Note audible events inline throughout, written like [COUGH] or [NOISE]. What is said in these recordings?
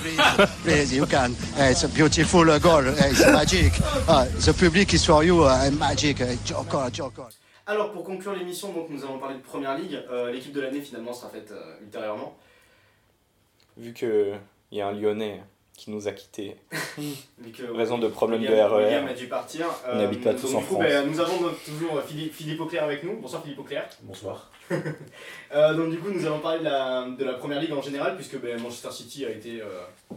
please, please, you can. Uh, it's a beautiful uh, goal. Uh, it's magic. Uh, the public is for you. Uh, magic. Uh, Joker, Joker. Alors pour conclure l'émission, donc nous allons parler de Première Ligue. Euh, L'équipe de l'année finalement sera faite euh, ultérieurement. Vu qu'il y a un Lyonnais qui nous a quittés, [LAUGHS] que raison de problème de William, RER. William a dû partir. On n'habite pas tous donc, en du coup, France. ben, nous avons donc toujours Philippe, Philippe Auclair avec nous. Bonsoir Philippe Auclair. Bonsoir. [LAUGHS] Euh, donc du coup nous allons parler de la, de la Première Ligue en général puisque ben, Manchester City a été, euh,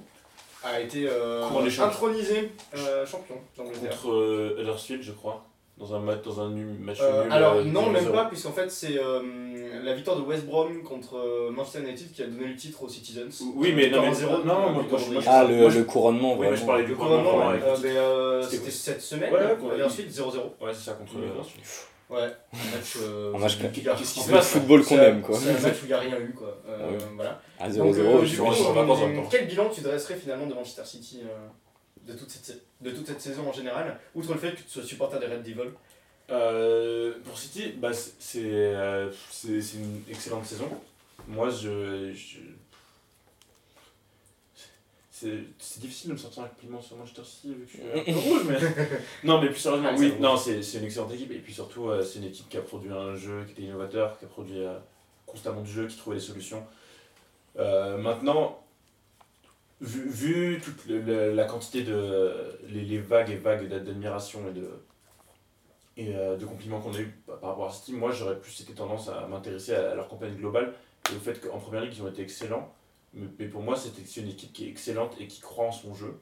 a été euh, intronisé euh, champion d'Angleterre. Contre euh, Huddersfield, je crois. Dans un match, dans un nu- match Euh, nul. alors euh, non même 0-0. pas puisqu'en fait c'est euh, la victoire de West Brom contre euh, Manchester United qui a donné le titre aux Citizens. Oui, mais non, mais- 0 non, non, moi, moi, je- Ah, le, le couronnement, Oui, mais je parlais du couronnement. euh, euh, C'était- cette semaine contre ouais. Huddersfield 0-0. Ouais, c'est ça, contre Ouais. Un match. euh, Un match. Qu'est-ce qui se Le passe football qu'on aime, quoi. C'est un match où il n'y a rien eu, quoi. Euh, Ouais. Voilà. À Donc, 0-0, euh, je suis coup, on se euh, va dans un temps. quel bilan tu dresserais finalement de Manchester City euh, de, toute cette, de toute cette saison en général, outre le fait que tu sois supporter des Red Devils Euh, pour City, bah, c'est euh, c'est- une excellente saison. Moi, je. je- c'est difficile de me sortir rapidement sur Manchester City vu que je suis un peu rouge, mais. [LAUGHS] non, mais plus sérieusement, Ah, oui, c'est non, c'est c'est une excellente équipe. Et puis surtout, euh, c'est une équipe qui a produit un jeu qui était innovateur, qui a produit euh, constamment du jeu, qui trouvait des solutions. Maintenant, vu, vu toute le- le- la quantité de. Les, les vagues et vagues d'a- d'admiration et de et euh, de compliments qu'on a eu par rapport à City, moi j'aurais plus été tendance à m'intéresser à, à leur campagne globale et au fait qu'en première ligue ils ont été excellents. Mais, mais pour moi c'est une équipe qui est excellente et qui croit en son jeu.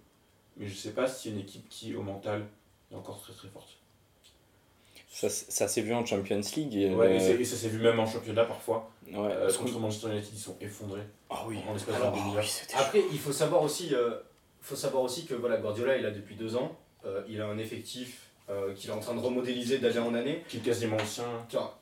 Mais je sais pas si c'est une équipe qui au mental est encore très très forte. Ça, ça s'est vu en Champions League. Et, Ouais, euh, et ça s'est vu même en championnat parfois. Ouais, Euh, contre Manchester United ils sont effondrés Ah oui. en l'espace Alors, demi-heure. oui, Après, il faut savoir aussi, euh, faut savoir aussi que voilà, Guardiola, il a depuis deux ans, euh, il a un effectif euh, qu'il est en train de remodéliser d'année en année. Qui est quasiment ancien.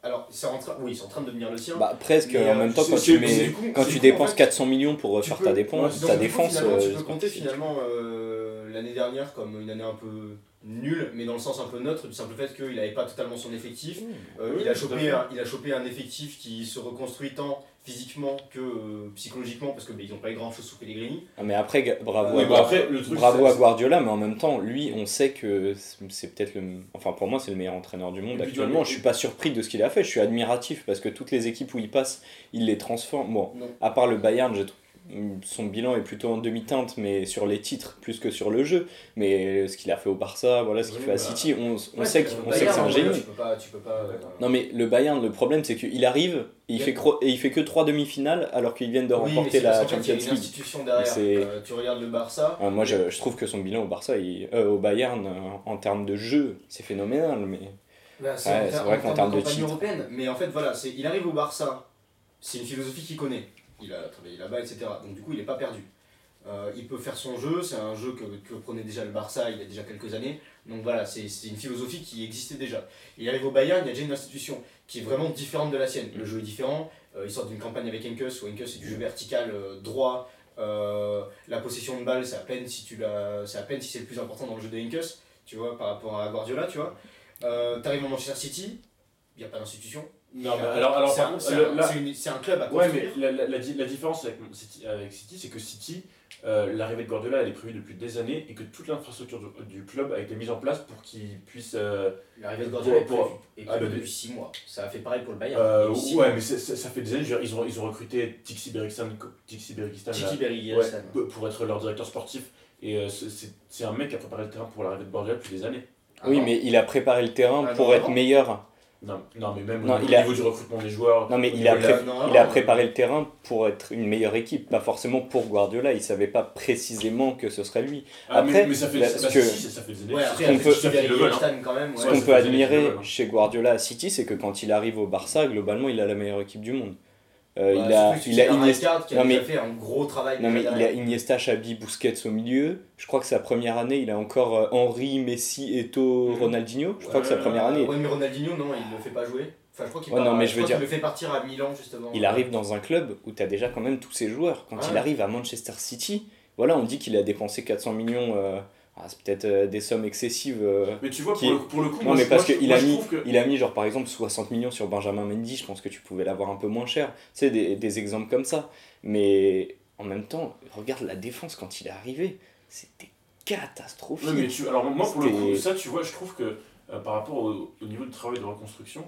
Alors, c'est en train, oui, c'est en train de devenir le sien. Bah, presque, Mais, en même temps, quand tu, mais mets, du coup- quand tu coup, dépenses en fait, 400 millions pour peux- ta dépense, ta du coup, défense. finalement, euh, tu peux compter finalement euh, l'année dernière comme une année un peu nulle, mais dans le sens un peu neutre, du simple fait qu'il n'avait pas totalement son effectif. Euh, Oui, il, a chopé un, il a chopé un effectif qui se reconstruit tant physiquement que euh, psychologiquement, parce que bah, n'ont pas eu grand chose sous Pellegrini. Ah, mais après, bravo, à, bah, après, le truc, bravo à Guardiola, mais en même temps, lui, on sait que c'est- peut-être le. Enfin, pour moi, c'est le meilleur entraîneur du monde actuellement. tu- Je suis pas surpris de ce qu'il a fait, je suis admiratif parce que toutes les équipes où il passe, il les transforme. Bon, Non. à part le Bayern, j'ai son bilan est plutôt en demi-teinte, mais sur les titres plus que sur le jeu. Mais ce qu'il a fait au Barça, voilà, ce qu'il Oui, fait à bah, City, on, on Ouais, sait que c'est un génie. Tu peux pas. Tu peux pas euh, Non mais le Bayern, le problème c'est qu'il arrive et il, fait cro- et il fait que trois demi-finales alors qu'ils viennent de oui, remporter la Champions League. Euh, tu regardes le Barça. Ah, moi je, je trouve que son bilan au Barça, il- euh, au Bayern, euh, en termes de jeu, c'est phénoménal. Mais Bah, c'est Ouais, vrai en qu'en termes de titres. européenne. Mais en fait, voilà, il arrive au Barça, c'est une philosophie qu'il connaît. Il a travaillé là-bas, etc. Donc du coup, il n'est pas perdu. Euh, il peut faire son jeu, c'est un jeu que, que prenait déjà le Barça il y a déjà quelques années. Donc voilà, c'est, une philosophie qui existait déjà. Il arrive au Bayern, il y a déjà une institution qui est vraiment différente de la sienne. Le jeu est différent. Euh, il sort d'une campagne avec Enkes, où Enkes c'est du jeu vertical, euh, droit. La possession de balle, c'est à peine si tu c'est à peine si c'est le plus important dans le jeu de Enkes, tu vois, par rapport à Guardiola, tu vois. T'arrives en Manchester City, il n'y a pas d'institution. Non, mais alors, alors c'est un, club à Ouais, construire. mais la, la, la, di- la différence avec City, avec City, c'est que City, euh, l'arrivée de Guardiola, elle est prévue depuis des années et que toute l'infrastructure du, du club a été mise en place pour qu'il puisse. euh, L'arrivée de Guardiola est Pour- prévue, est ah, prévue bah, depuis 6 mois. Ça a fait pareil pour le Bayern. euh, ouais, mois. mais ça fait des années. dire, Ils ont, ils ont recruté Tixi Berikistan, ouais, pour- pour être leur directeur sportif. Et euh, c'est- un mec qui a préparé le terrain pour l'arrivée de Guardiola depuis des années. Ah oui, non. mais il a préparé le terrain Ah, pour non, être meilleur. Non, non mais même Non, au, niveau, il a- niveau du recrutement des joueurs. Non, mais il a, niveau de la- pré- non, il non, a non. préparé le terrain pour être une meilleure équipe, pas forcément pour Guardiola. Il savait pas précisément que ce serait lui. Ah, Après, mais, ça fait, là, ce que- si, ça, ça fait des années. Ouais, ça après, fait- qu'on peut- ça fait le hein. Quand même. Ouais. Qu'on admirer hein. chez Guardiola à City, c'est que quand il arrive au Barça, globalement, il a la meilleure équipe du monde. Euh, Bah, il a, il a un Iniesta, qui a non, déjà mais- fait un gros travail. non, mais déjà il a. Iniesta, Xavi, Busquets au milieu. Je crois que sa première année, il a encore euh, Henry, Messi, Eto'o, Mhm. Ronaldinho. Je crois que sa première année, Ouais, mais Ronaldinho, non, il le fait pas jouer. Enfin, je crois qu'il Ouais, part- non, mais je je veux crois dire- qu'il le fait partir à Milan, justement. il arrive dans un club où tu as déjà quand même tous ses joueurs. Quand il arrive à Manchester City, voilà, on dit qu'il a dépensé 400 millions. euh, ah, c'est peut-être euh, des sommes excessives. euh, Mais tu vois, Qui pour, le, pour le coup, Non, moi, mais parce qu'il a mis, que- il a mis genre par exemple 60 millions sur Benjamin Mendy, je pense que tu pouvais l'avoir un peu moins cher. C'est des, des exemples comme ça. Mais en même temps, regarde la défense quand il est arrivé, c'était catastrophique. Mais tu, alors moi, pour le coup, ça, tu vois, je trouve que euh, par rapport au, au niveau du travail de reconstruction,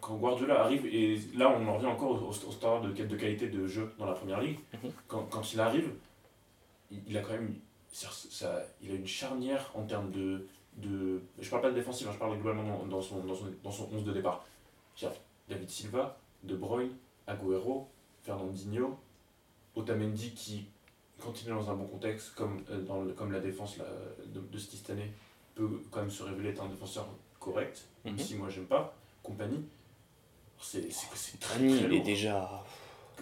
quand Guardiola arrive, et là on en revient encore au, au, au standard de, de qualité de jeu dans la première ligue, Mhm. quand, quand il arrive, il, il a quand même ça, ça- il a une charnière en termes de, de. Je parle pas de défensif, hein, je parle globalement dans, son, dans, son, dans son 11 de départ. David Silva, De Bruyne, Agüero, Fernandinho, Otamendi qui, quand il est dans un bon contexte, comme, euh, dans le- comme la défense là, de, de cette année, peut quand même se révéler être un défenseur correct, même Mhm. si moi j'aime pas. Compagnie, c'est très, Rani, très il est déjà.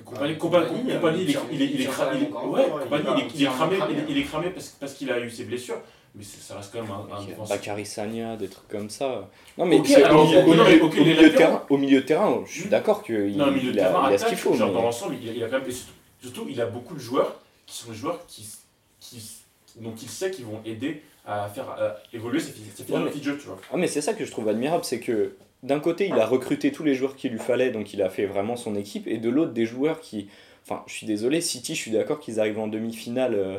Compagnie, compagnie, Compagnie, compagnie, il est- il est- cramé, il est- cramé, parce parce qu'il a eu ses blessures, mais ça reste quand même un, un a défenseur. Bakary Sagna, des trucs comme ça. Non, mais au, milieu- mais de terrain, au milieu de terrain, je suis Hmm. d'accord qu'il mais a, il a ce qu'il faut. genre mais- dans l'ensemble, il, a- il a quand même. et surtout, surtout, il a beaucoup de joueurs qui sont des joueurs qui, qui, dont il sait qu'ils vont aider à faire à évoluer ses, ses Ouais, philosophies de jeu, tu vois. Ah mais c'est ça que je trouve admirable, c'est que d'un côté il a recruté tous les joueurs qu'il lui fallait, donc il a fait vraiment son équipe, et de l'autre des joueurs qui, enfin je suis désolé, City, je suis d'accord qu'ils arrivent en demi-finale euh,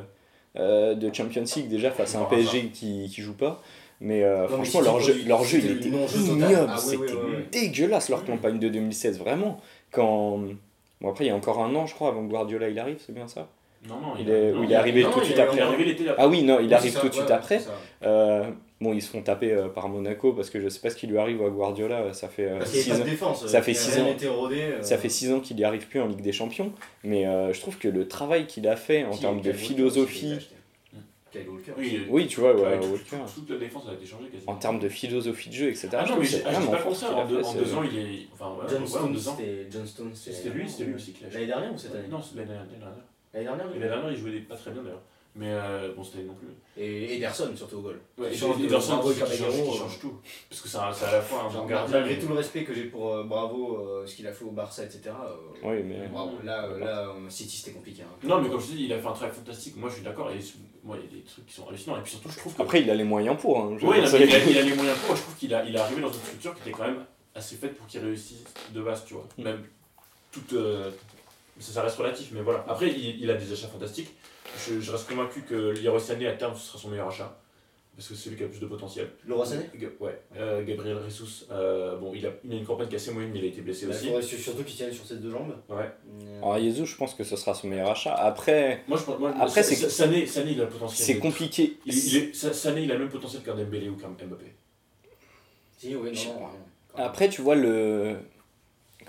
euh, de Champions League déjà face à un. PSG qui, qui joue pas, mais euh, Non, mais franchement leur jeu, il- leur jeu il c'était était ignoble, Ah c'était dégueulasse leur Mhm. campagne de 2016, vraiment. Quand bon après il y a encore un an je crois avant que Guardiola il arrive, c'est bien ça? Non, non, Il est- non, il est arrivé tout de suite après. Ah oui non il arrive tout de suite après. Euh, bon, ils se font taper euh, par Monaco parce que je sais pas ce qui lui arrive à Guardiola. Ça fait euh, Parce qu'il n'y six avait pas ans. défense. ça fait six ans. rodé, euh, Ça fait six ans qu'il n'y arrive plus en Ligue des Champions, mais euh, je trouve que le travail qu'il a fait en qui- termes de philosophie. Kyle Walker. Oui, oui, tu vois, ouais, ouais, tout- Walker. toute la défense a été changée quasiment. en termes de philosophie de jeu, etc. Ah non, mais j'ai ah, pas pensé, en deux, en deux ans il est. Enfin, ouais, John ouais, ans. c'était John Stones. C'était lui, c'était lui aussi L'année dernière ou cette année Non, c'est l'année dernière. L'année dernière L'année dernière, il jouait pas très bien d'ailleurs. Mais euh, bon, c'était non plus. Et Ederson surtout au goal. Ouais, et change Ederson qui, change, euh, change tout. Parce que c'est à la fois un bon gardien. malgré tout le respect que j'ai pour euh, Bravo, euh, ce qu'il a fait au Barça, etc. euh, Oui, mais bravo. Là, là City c'était compliqué. hein. Non, mais comme je te dis, il a fait un travail fantastique. Moi, je suis d'accord. Et moi, il y a des trucs qui sont hallucinants. Et puis surtout, je trouve que. après il a les moyens pour. Hein, Oui, il, a, il a les moyens pour. Je trouve qu'il a, il est arrivé dans une structure qui était quand même assez faite pour qu'il réussisse de base, tu vois. Mm. Même toute. euh, ça, ça reste relatif, mais voilà. Après, il, il a des achats fantastiques. Je, je reste convaincu que Leroy Sané, à terme, ce sera son meilleur achat. Parce que c'est celui qui a le plus de potentiel. Leroy Sané Ouais. Euh, Gabriel Jesus, euh, bon, il a, il a une campagne qui est assez moyenne, mais il a été blessé Bah, Il aussi. faudrait surtout qu'il tienne sur ses deux jambes. Ouais. Euh, Alors Jesus, je pense que ce sera son meilleur achat. Après, Moi, je pense. Moi, Après, c'est- Sa- Sané, Sané, il a le potentiel. c'est compliqué. Il, il est, Sa- Sané, il a le même potentiel qu'un Dembélé ou qu'un Mbappé. Si, oui, non. Après, tu vois le.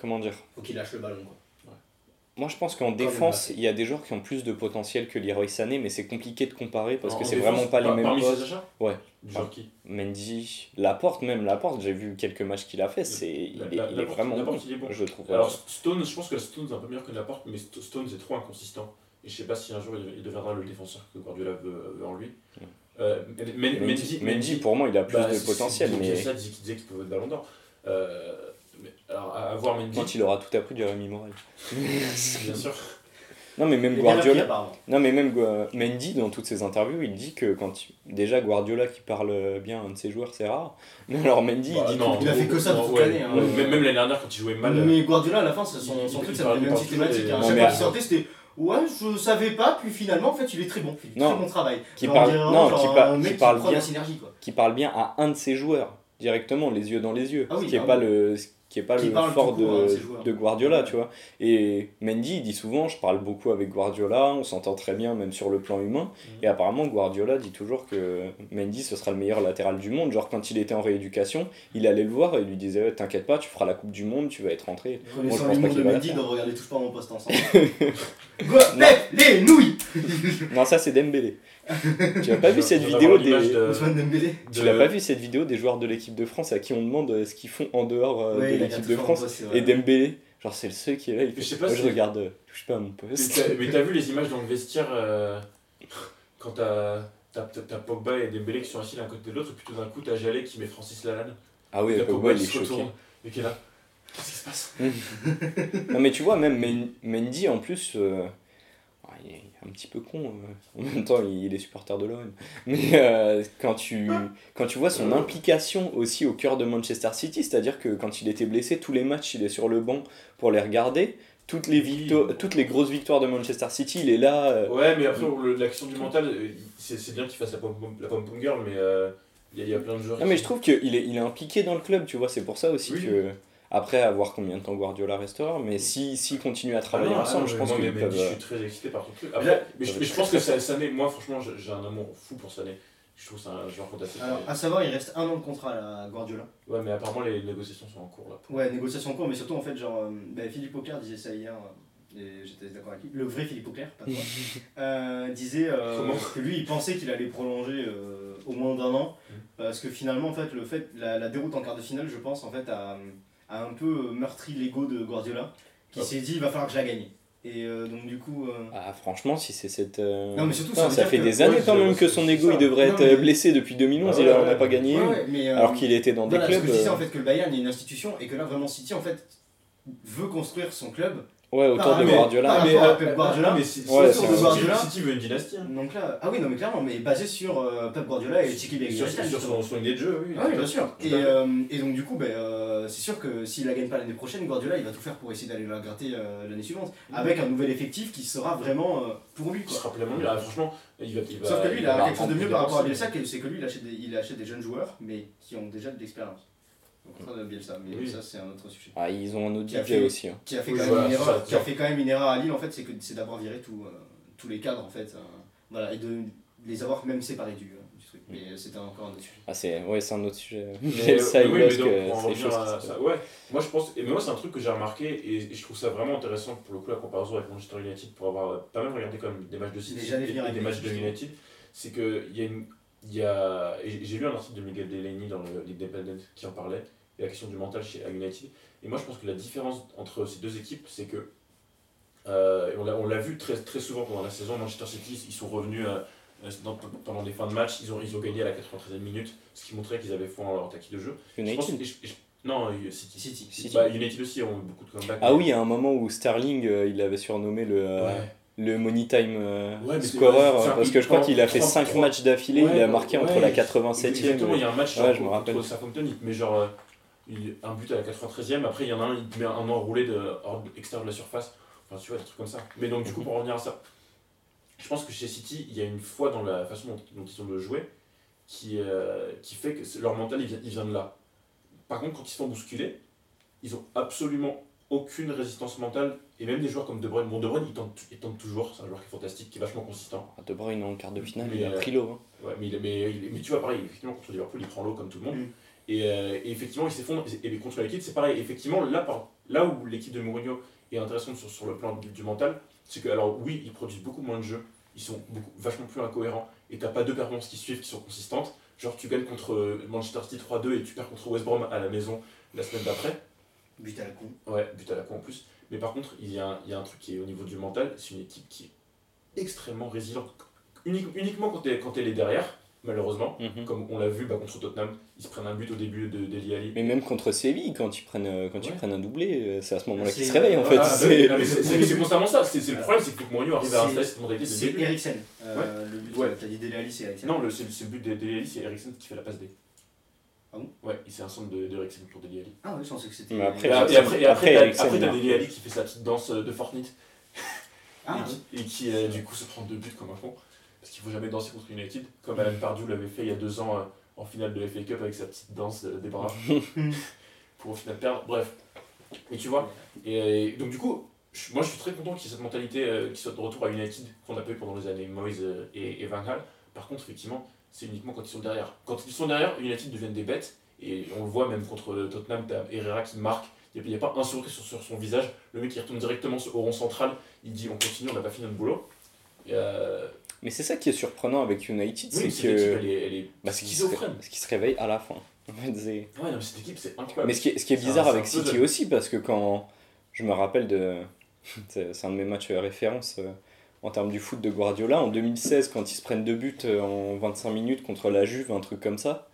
Comment dire? Faut qu'il lâche le ballon. Quoi. Moi, je pense qu'en défense, il y a des joueurs qui ont plus de potentiel que Leroy Sané, mais c'est compliqué de comparer parce En- que c'est vraiment pas les mêmes Parmi postes. Ouais. Genre qui Mendy, Laporte même, Laporte, j'ai vu quelques matchs qu'il a fait, c'est il, est, la- il est Laporte- vraiment bon, il est bon. je trouve. Alors, Stone, je pense que Stone est un peu meilleur que Laporte, mais Sto- Stone est trop inconsistant. Et je sais pas si un jour il il deviendra le défenseur que Guardiola veut, veut en lui. Ouais. Euh, Men- Men- Mendy, Mendy, Mendy, pour moi, il a plus bah, de potentiel, mais ça disait qu'il pouvait être ballon d'or. Euh, mais alors, à, voir Mendy, quand il aura tout appris du Rémi Morel. [LAUGHS] bien sûr. Non, mais même bien Guardiola, non, mais même Mendy, dans toutes ses interviews, il dit que quand il- déjà Guardiola qui parle bien à un de ses joueurs, c'est rare. [LAUGHS] Mais alors Mendy, Bah, il dit non, il a fait que ça non, toute ouais, l'année, hein. ouais, Même, même l'année dernière, quand il jouait mal. Mais Guardiola, à la fin, son, son truc, ça parle- avait il même parle systématique. toujours hein. Chaque fois qu'il sortait, c'était Ouais, je savais pas, puis finalement, en fait, il est très bon. Il fait Non. très bon travail. Qui parle- non, genre qui qui qui parle bien. la synergie, quoi. qui parle bien à un de ses joueurs directement, les yeux dans les yeux, Ah oui, ce qui est ah pas oui. le qui est pas Qui le fort court, hein, de, de Guardiola, tu vois. Et Mendy il dit souvent, je parle beaucoup avec Guardiola, on s'entend très bien même sur le plan humain. Mhm. Et apparemment Guardiola dit toujours que Mendy ce sera le meilleur latéral du monde. Genre quand il était en rééducation, il allait le voir et il lui disait t'inquiète pas, tu feras la Coupe du Monde, tu vas être rentré. Moi, je pense pas qu'il de va Mendy, faire. de regarder touche pas mon poste ensemble. [LAUGHS] Pep, les nouilles Non, ça c'est Dembélé. [LAUGHS] tu as pas vu cette vidéo des de- tu pas vu cette vidéo des joueurs de l'équipe de France à qui on demande euh, ce qu'ils font en dehors euh, Ouais, de l'équipe de France poste. Et Dembélé, genre c'est le seul qui est là, il fait Je sais pas Moi, si- je regarde, euh, touche pas à mon Mais poste. t'as- Mais t'as vu les images dans le vestiaire euh, quand t'as t'as- Pogba et Dembélé qui sont assis l'un côté de l'autre, puis tout d'un coup t'as Jallet qui met Francis Lalanne. Ah oui, Pogba il est se choqué. retourne et qui est là. Qu'est-ce qui se passe? [LAUGHS] Non mais tu vois, même Men- Mendy en plus, euh, ah, il est un petit peu con, euh, en même temps il est supporter de l'OM. Mais euh, quand, tu, quand tu vois son implication aussi au cœur de Manchester City, c'est-à-dire que quand il était blessé, tous les matchs il est sur le banc pour les regarder. toutes les, victoires, toutes les grosses victoires de Manchester City, il est là. euh, Ouais, mais après, l'action du mental, c'est c'est bien qu'il fasse la pom la pom pom girl, mais il y, a- il y a plein de joueurs. Non, mais je trouve qu'il est, il est impliqué dans le club, tu vois, c'est pour ça aussi Oui. que. Après, à voir combien de temps Guardiola restera, mais s'ils si, continue à Ah travailler non, ah ensemble, non, je pense qu'ils mais- peuvent. Je euh, suis très excité par ton truc. Là, Après, mais, je, mais je pense que Sané, moi franchement, j'ai un amour fou pour Sané. Je trouve que c'est un joueur fantastique. Alors, à savoir, il reste un an de contrat à Guardiola. Ouais, mais apparemment, les négociations sont en cours là. Ouais, négociation en cours, mais surtout en fait, genre, bah, Philippe Auclair disait ça hier, euh, et j'étais d'accord avec lui. Le vrai Philippe Auclair, pas toi. [LAUGHS] euh, disait euh, que lui, il pensait qu'il allait prolonger euh, au moins d'un an, Mm. parce que finalement, en fait, le fait, la, la déroute en quart de finale, je pense, en fait, a, a un peu meurtri l'ego de Guardiola, qui Ah. s'est dit, il va falloir que je la gagne. Et euh, donc, du coup. euh, Ah, franchement, si c'est cette. euh, Non, mais surtout, ça ça fait que- des années Ouais, quand même que son ego il devrait Non, être mais- euh, blessé depuis 2011, Ah il ouais, en a ouais, pas gagné. mais, euh, Alors qu'il était dans des Voilà, clubs. ce que je disais euh, en fait que le Bayern est une institution et que là vraiment City en fait veut construire son club. Ouais, autour Ah, de mais- Guardiola. Par mais, euh, Pep Guardiola, mais si, Ouais, si- c'est si- un- Guardiola. City veut une dynastie. hein. Donc là, ah oui non mais clairement, mais basé sur euh, Pep Guardiola et Tiki Sur, Bergkamp. sur son, son idée de jeu, oui. Ah oui, bien sûr. Et, euh, et donc du coup, ben, euh, c'est sûr que s'il la gagne pas l'année prochaine, Guardiola il va tout faire pour essayer d'aller la gratter euh, l'année suivante, avec un nouvel effectif qui sera vraiment euh, pour lui. Il Quoi. sera pleinement. Ah, franchement, il va. Il va Sauf que lui, il va a quelque chose de mieux par rapport à. Bielsa, c'est que lui, il achète, des, il achète des jeunes joueurs, mais qui ont déjà de l'expérience. Au contraire de Bielsa, mais Oui. ça c'est un autre sujet. Ah, ils ont un autre fait- aussi. hein. qui a fait Oui, quand même une erreur, qui a fait quand même une erreur à Lille en fait, c'est que c'est d'avoir viré tout, euh, tous les cadres en fait, euh, voilà, et de les avoir même séparés du, euh, du truc. Mais euh, c'était encore un autre sujet. Ah, c'est ouais, c'est un autre sujet. Mais, [LAUGHS] Bielsa, euh, oui, mais donc, que pour en choses à ça, ouais, moi je pense, et moi c'est un truc que j'ai remarqué et, et je trouve ça vraiment intéressant pour le coup la comparaison avec Manchester United pour avoir euh, pas mal regardé quand même des matchs de City Mais et, des matchs de United, c'est que il y a une, y a, j'ai lu un article de Miguel Delaney dans le l'Independent qui en parlait, et la question du mental chez United, et moi je pense que la différence entre ces deux équipes c'est que euh, et on l'a vu très, très souvent pendant la saison, Manchester City ils sont revenus euh, euh, dans- pendant des fins de match, ils ont, ils ont gagné à la 93e minute, ce qui montrait qu'ils avaient foi en leur tactique de jeu. Je pense- United. et je- et je- non, euh, City. City. City. Bah, United aussi ont eu beaucoup de comebacks. Ah oui, à un moment où Sterling, euh, il avait surnommé le, euh, Ouais. Le money time euh, Ouais, scorer, euh, parce que je crois qu'il a fait trois- 5 trois- matchs d'affilée, Ouais, il a marqué entre ouais, la 87e. Exactement, il y a un match genre, je me contre. Southampton, il te met genre euh, il- un but à la 93e, après il y en a un, il te met un enroulé de, hors de- extérieur de la surface. Enfin, tu vois, des trucs comme ça. Mais donc, du coup, pour revenir à ça, je pense que chez City, il y a une foi dans la façon dont, dont ils ont de jouer qui, euh, qui fait que leur mental, il vient, il vient de là. Par contre, quand ils se font bousculer, ils ont absolument aucune résistance mentale. Et même des joueurs comme De Bruyne, bon, De Bruyne, il tente, il tente toujours, c'est un joueur qui est fantastique, qui est vachement consistant. De Bruyne en quart de finale, Mais, il a pris l'eau. hein. Ouais, mais, il mais, il est- mais tu vois, pareil, effectivement, contre Liverpool, il prend l'eau comme tout le monde. Mm. Et, euh, et effectivement, il s'effondre. Et, et contre l'équipe, c'est pareil. Effectivement, là, par- là où l'équipe de Mourinho est intéressante sur, sur le plan du, du mental, c'est que, alors oui, ils produisent beaucoup moins de jeux, ils sont beaucoup, vachement plus incohérents, et t'as pas deux performances qui suivent qui sont consistantes. Genre, tu gagnes contre euh, Manchester City 3-2 et tu perds contre West Brom à la maison la semaine d'après. But à la con. Ouais, but à la con en plus. Mais par contre, il y, a un, il y a un truc qui est au niveau du mental, c'est une équipe qui est extrêmement résiliente. Unique- uniquement quand elle, quand elle est derrière, malheureusement. Mhm. Comme on l'a vu bah, contre Tottenham, ils se prennent un but au début de Deli Ali. Mais même contre Séville, quand ils prennent, euh, quand ils Ouais. prennent un doublé, euh, c'est à ce moment-là qu'ils se réveillent en fait. Ah, bah c'est- constamment ça. C'est c'est le problème, c'est que Mourinho arrive à installer cette mentalité de C'est. Eriksen. Euh, Le but, Ouais. t'as dit Dele Alli, c'est Eriksen. Non, le but de Deli Ali, c'est Eriksen qui fait la passe D. Ah bon? Ouais, c'est un centre de, de Eriksen pour Deli Ali. Ah ouais, je pensais que c'était. Après, Et, Eriksen- et après, et après, après, t'as- après. Deli Ali qui fait sa petite danse euh, de Fortnite Ah, et qui, et qui, euh, du coup se prend deux buts comme un con. Parce qu'il faut jamais danser contre United, comme Alan Pardew l'avait fait il y a deux ans euh, en finale de FA Cup avec sa petite danse euh, des bras [LAUGHS] pour au final perdre. Bref. Et tu vois, et, et donc du coup, je- moi je suis très content qu'il y ait cette mentalité euh, qui soit de retour à United qu'on a pas eu pendant les années Moyes euh, et, et Van Gaal. Par contre, effectivement, c'est uniquement quand ils sont derrière. Quand ils sont derrière, United deviennent des bêtes. Et on le voit même contre Tottenham, t'as Herrera qui marque. Il n'y a, pas un sourire sur, sur son visage. Le mec il retourne directement au rond central. Il dit on continue, on n'a pas fini notre boulot. Et, euh, Mais c'est ça qui est surprenant avec United, oui, c'est que elle est, elle est bah, c'est qu'ils se, qu'ils se réveillent à la fin. [LAUGHS] Ouais, non, mais cette équipe, c'est incroyable. Mais ce qui est, ce qui est bizarre un- avec City aussi, parce que quand je me rappelle de. [LAUGHS] C'est un de mes matchs euh, référence euh, en termes du foot de Guardiola. En 2016, quand ils se prennent deux buts euh, en 25 minutes contre la Juve, un truc comme ça.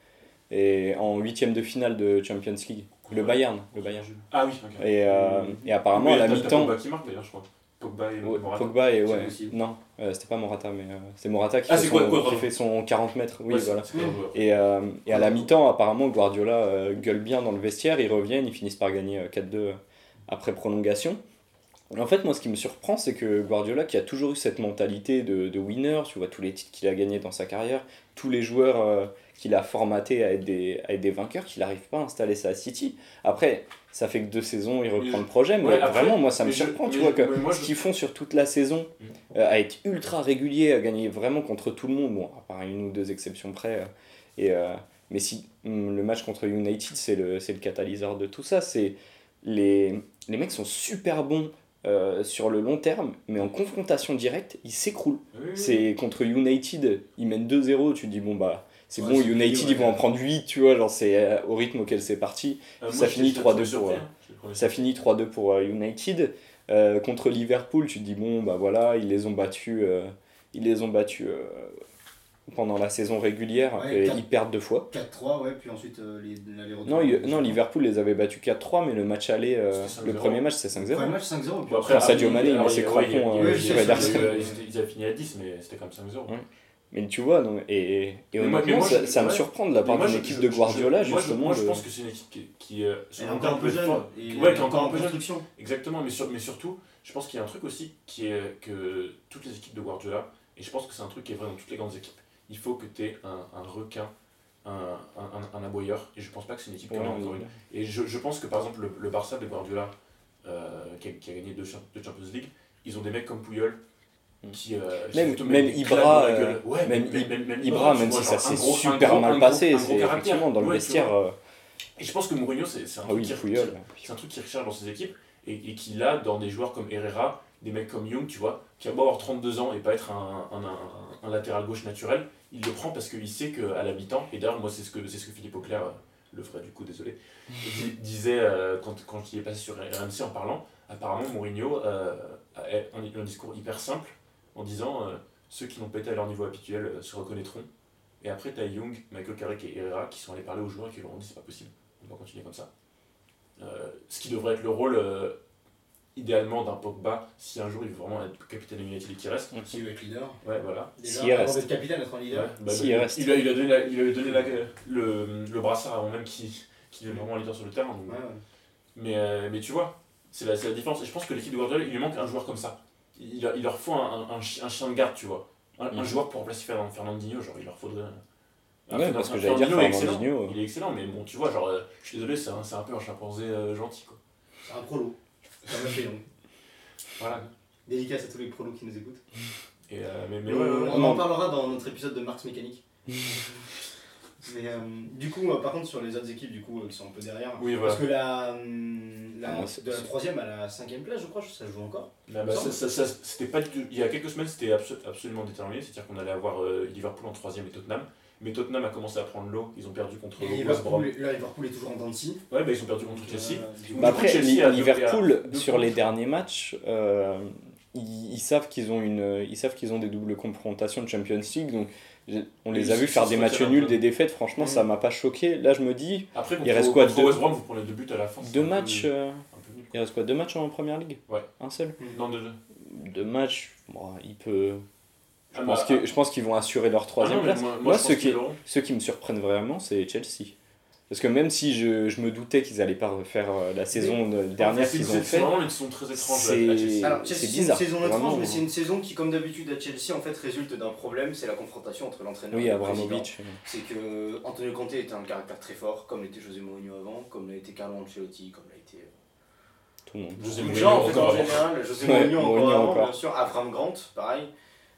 Et en huitième de finale de Champions League. Le Bayern. Le Bayern. Ah oui, ok. Et, euh, et apparemment, Oui, à la mi-temps. Pogba qui marque d'ailleurs, je crois. Pogba et Ouais, Morata. Pogba et ouais. possible. Non, euh, c'était pas Morata, mais euh, c'est Morata qui, Ah, fait son, quoi, quoi, qui pardon. fait son 40 mètres. Oui, Ouais, voilà. Et, euh, et à la mi-temps, apparemment, Guardiola euh, gueule bien dans le vestiaire. Ils reviennent, ils finissent par gagner euh, 4-2 après prolongation. En fait, moi, ce qui me surprend, c'est que Guardiola, qui a toujours eu cette mentalité de, de winner, tu vois, tous les titres qu'il a gagnés dans sa carrière, tous les joueurs euh, qu'il a formatés à être des, à être des vainqueurs, qu'il n'arrive pas à installer ça à City. Après, ça fait que deux saisons, il reprend le projet, mais Ouais, après, vraiment, moi, ça me je- surprend, tu vois, que ce qu'ils font sur toute la saison, Mhm. euh, à être ultra régulier, à gagner vraiment contre tout le monde, bon, à part une ou deux exceptions près, euh, et, mais si hum, le match contre United, c'est le, c'est le catalyseur de tout ça, c'est les, les mecs sont super bons euh, sur le long terme, mais en confrontation directe, ils s'écroulent. Oui, oui. C'est contre United, ils mènent 2-0, tu te dis bon bah c'est Ouais, bon, United ils vont en prendre 8, tu vois, genre c'est euh, au rythme auquel c'est parti. Euh, ça finit j'étais 3-2 trop surpris, pour, Ça finit 3-2 pour United. Contre Liverpool, tu te dis bon bah voilà, ils les ont battus, ils les ont battus pendant la saison régulière Ouais, et quatre- ils perdent deux fois. 4-3, ouais, puis ensuite euh, les- l'aller-retour. Non, il- non, Liverpool les avait battus 4-3, mais le match aller, euh, le 5-0. premier match c'est Le 5-0. premier match 5-0. puis après, Sadio Mané, il met ses crampons, il a- euh, fini à 10, mais c'était comme 5-0. Ouais. Mais tu vois, donc, et, et Mais honnêtement, moi, ça, je- ça me ouais. surprend de la part d'une équipe je- de je- Guardiola, moi, je- justement. Moi, je pense que c'est une équipe qui, qui euh, est le encore un peu jeune. et Ouais, qui est encore un peu jeune. Exactement, mais, sur- mais surtout, je pense qu'il y a un truc aussi qui est que toutes les équipes de Guardiola, et je pense que c'est un truc qui est vrai dans toutes les grandes équipes, il faut que tu aies un, un requin, un, un, aboyeur, et je pense pas que c'est une équipe qui en a Ouais, encore une. Et je, je pense que par exemple, le, le Barça de Guardiola, euh, qui, a, qui a gagné deux, cha- deux Champions League, ils ont des mecs comme Puyol. Qui, euh, qui Même- même Ibra, euh, même même- même Ibra, même si ça s'est super mal passé, c'est effectivement dans le vestiaire. Et je pense que Mourinho, c'est un Ah oui, qui- qui- un truc qu'il recherche dans ses équipes et, et qu'il a dans des joueurs comme Herrera, des mecs comme Young, tu vois, qui a beau avoir 32 ans et pas être un- un latéral gauche naturel, il le prend parce qu'il sait qu'à mi-temps, et d'ailleurs, moi, c'est ce, que, c'est ce que Philippe Auclair, euh, le frère du coup, désolé, di- disait euh, quand, quand il est passé sur RMC en parlant, apparemment, Mourinho euh, a un, un discours hyper simple en disant euh, ceux qui n'ont pas été à leur niveau habituel se reconnaîtront. Et après, tu as Young, Michael Carrick et Herrera qui sont allés parler aux joueurs et qui leur ont dit c'est pas possible, on va continuer comme ça. Ce qui devrait être le rôle idéalement d'un Pogba si un jour il veut vraiment être capitaine de United et qu'il reste. Si il veut être leader. Ouais, voilà. Déjà, S'il avant reste. capitaine, être un leader. Ouais, bah, S'il le- reste. Il, a, il a donné, la- il a donné la- le, le brassard avant même qu'il qu'il est vraiment leader sur le terrain. donc- Ouais, ouais. mais, euh, mais tu vois, c'est la, c'est la différence. Et je pense que l'équipe de Guardiola, il lui manque un joueur comme ça. Il, il leur faut un, un, un chi- un chien de garde, tu vois. Un, un Mhm. joueur pour remplacer Fernand- Fernandinho, genre il leur faudrait. un- Ouais, un- parce un- que j'allais dire Fernandinho est excellent. Fernandinho. euh, Il est excellent, mais bon, tu vois, genre, euh, je suis désolé, c'est un, c'est un peu un chimpanzé euh, gentil, quoi. C'est un prolo. C'est un mec long. Voilà. Dédicace à tous les prolos qui nous écoutent. Et, euh, mais, mais Euh, ouais, ouais, ouais. on en parlera dans notre épisode de Marx Mécanique. [LAUGHS] Mais euh, du coup, par contre, sur les autres équipes, du coup, qui sont un peu derrière. Oui, voilà. Parce que la, hum, la- Ah, de la troisième à la cinquième place, je crois, ça joue encore. Bah, bah, ça, ça- ça- c'était pas du tout- Il y a quelques semaines, c'était abso- absolument déterminé. C'est-à-dire qu'on allait avoir euh, Liverpool en troisième et Tottenham. Mais Tottenham a commencé à prendre l'eau. Ils ont perdu contre. Liverpool, là, Liverpool est toujours en dents de scie. Ouais, bah, ils ont perdu contre Chelsea. Euh, Bah après, Chelsea Liverpool, sur les derniers matchs, euh, ils, ils savent qu'ils ont, une, ils savent qu'ils ont des doubles confrontations de Champions League. Donc, on les a vus faire des matchs nuls, des défaites. Franchement, Mhm. ça m'a pas choqué. Là, je me dis, Après, Il reste quoi, deux- West Brom, vous prenez deux buts à la fin. deux peu- matchs, euh, il reste quoi Deux matchs en première ligue? Ouais. Un seul? Non, deux, deux. Deux matchs, bon, il peut. Je Ah, pense bah, que- je pense qu'ils vont assurer leur ah, troisième non, mais place. Moi, Moi, moi, ceux qui-. Ceux qui me surprennent vraiment, c'est Chelsea. Parce que même si je, je me doutais qu'ils allaient pas refaire euh, la saison de- dernière qu'ils ont fait, vraiment une saison très étrange. c'est- à Chelsea. Alors, c'est Chelsea, c'est une bizarre, saison vraiment. étrange, mais c'est une saison qui, comme d'habitude à Chelsea, en fait, résulte d'un problème, c'est la confrontation entre l'entraîneur oui, et le président. Abramovich. C'est que Antonio Conte était un caractère très fort, comme l'était José Mourinho avant, comme l'a été Carlo Ancelotti, comme l'a été Tout le monde. José Mourinho en fait encore en général. José Ouais, Mourinho encore Mourinho avant, encore. bien sûr. Avram Grant, pareil,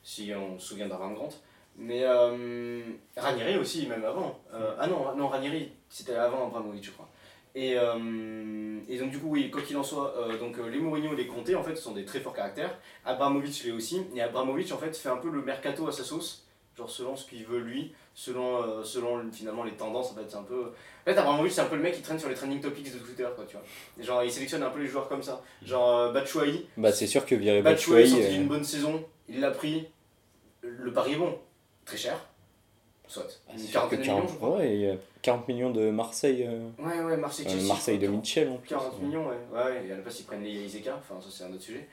si on se souvient d'Avram Grant. Mais euh, Ranieri aussi, même avant. Euh, ah non, non Ranieri, c'était avant Abramovich, je crois. Et, euh, et donc du coup, oui, quoi qu'il en soit, euh, donc euh, les Mourinho, les Conte, en fait, sont des très forts caractères. Abramovich l'est aussi. Et Abramovich, en fait, fait un peu le mercato à sa sauce. Genre selon ce qu'il veut lui, selon, selon finalement les tendances, en fait, c'est un peu... En fait, Abramovich, c'est un peu le mec qui traîne sur les trending topics de Twitter, quoi, tu vois. Et genre, il sélectionne un peu les joueurs comme ça. Genre, Batshuayi, Bah, c'est sûr que virer Batshuayi Batshuayi. sorti d'une bonne saison, il l'a pris. Le pari est bon. Très cher. Soit. bah, Une c'est sûr que quarantaine de millions, 40, je crois. ouais, 40 millions de Marseille, euh, Ouais, ouais, Marseille, euh. Marseille de. Mitchell en plus. 40 millions, ouais. Ouais, et à la place, ils prennent les Iseka. Enfin, ça, c'est un autre sujet.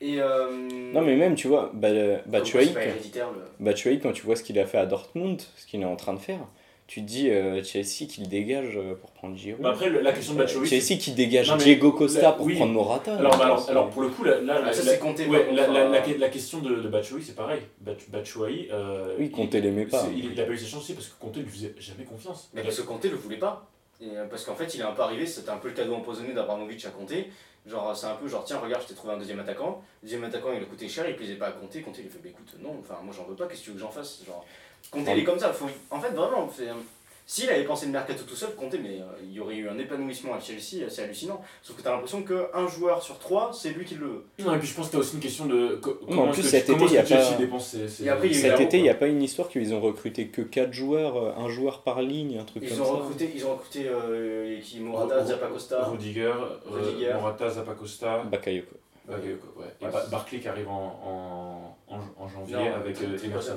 Et. Euh... Non, mais même, tu vois, bah, Batshuayi, quand- héréditaire, le- Batshuayi, quand tu vois ce qu'il a fait à Dortmund, ce qu'il est en train de faire, tu te dis euh, Chelsea qui le dégage euh, pour prendre Giroud. Mais après, la question de Batshuayi, c'est- Chelsea qui dégage Non, Diego Costa la- pour oui. prendre Morata. Alors, bah, alors, alors, pour le coup, là, là, Ah, ça, la- ouais, question de, de Batshuayi, c'est pareil. Batshuayi, euh, Oui, Conte l'aimait pas. Il, il a pas eu ses chances aussi parce que Conte lui faisait jamais confiance. Mais parce que Conte le voulait pas. Et, euh, parce qu'en fait, il est un peu arrivé, c'était un peu le cadeau empoisonné d'Abramovic à Conte. Genre, c'est un peu genre, tiens, regarde, je t'ai trouvé un deuxième attaquant. Le deuxième attaquant, il a coûté cher, il plaisait pas à Conte. Conte, il a fait, bah écoute, non, enfin, moi j'en veux pas, qu'est-ce que tu veux que j'en fasse Genre, Conte, il est comme ça. Faut... En fait, vraiment, c'est, euh, s'il avait pensé le mercato tout seul, Conte, mais euh, il y aurait eu un épanouissement à Chelsea assez hallucinant. Sauf que t'as l'impression qu'un joueur sur trois, c'est lui qui le veut. Non, et puis je pense que t'as aussi une question de co- en comment plus, cet été, il a pas- n'y a pas une histoire qu'ils ont recruté que 4 joueurs, euh, un joueur par ligne, un truc Ils comme ont ça. recruté, ils ont recruté euh, qui Morata, Ro- Zappa Costa. Rudiger, euh, Rudiger. Morata, Zappacosta, Bakayoko. Bakayoko, ouais. Et Ouais. Ba- Barkley qui arrive en, en, en, en janvier Non, avec euh. Emerson.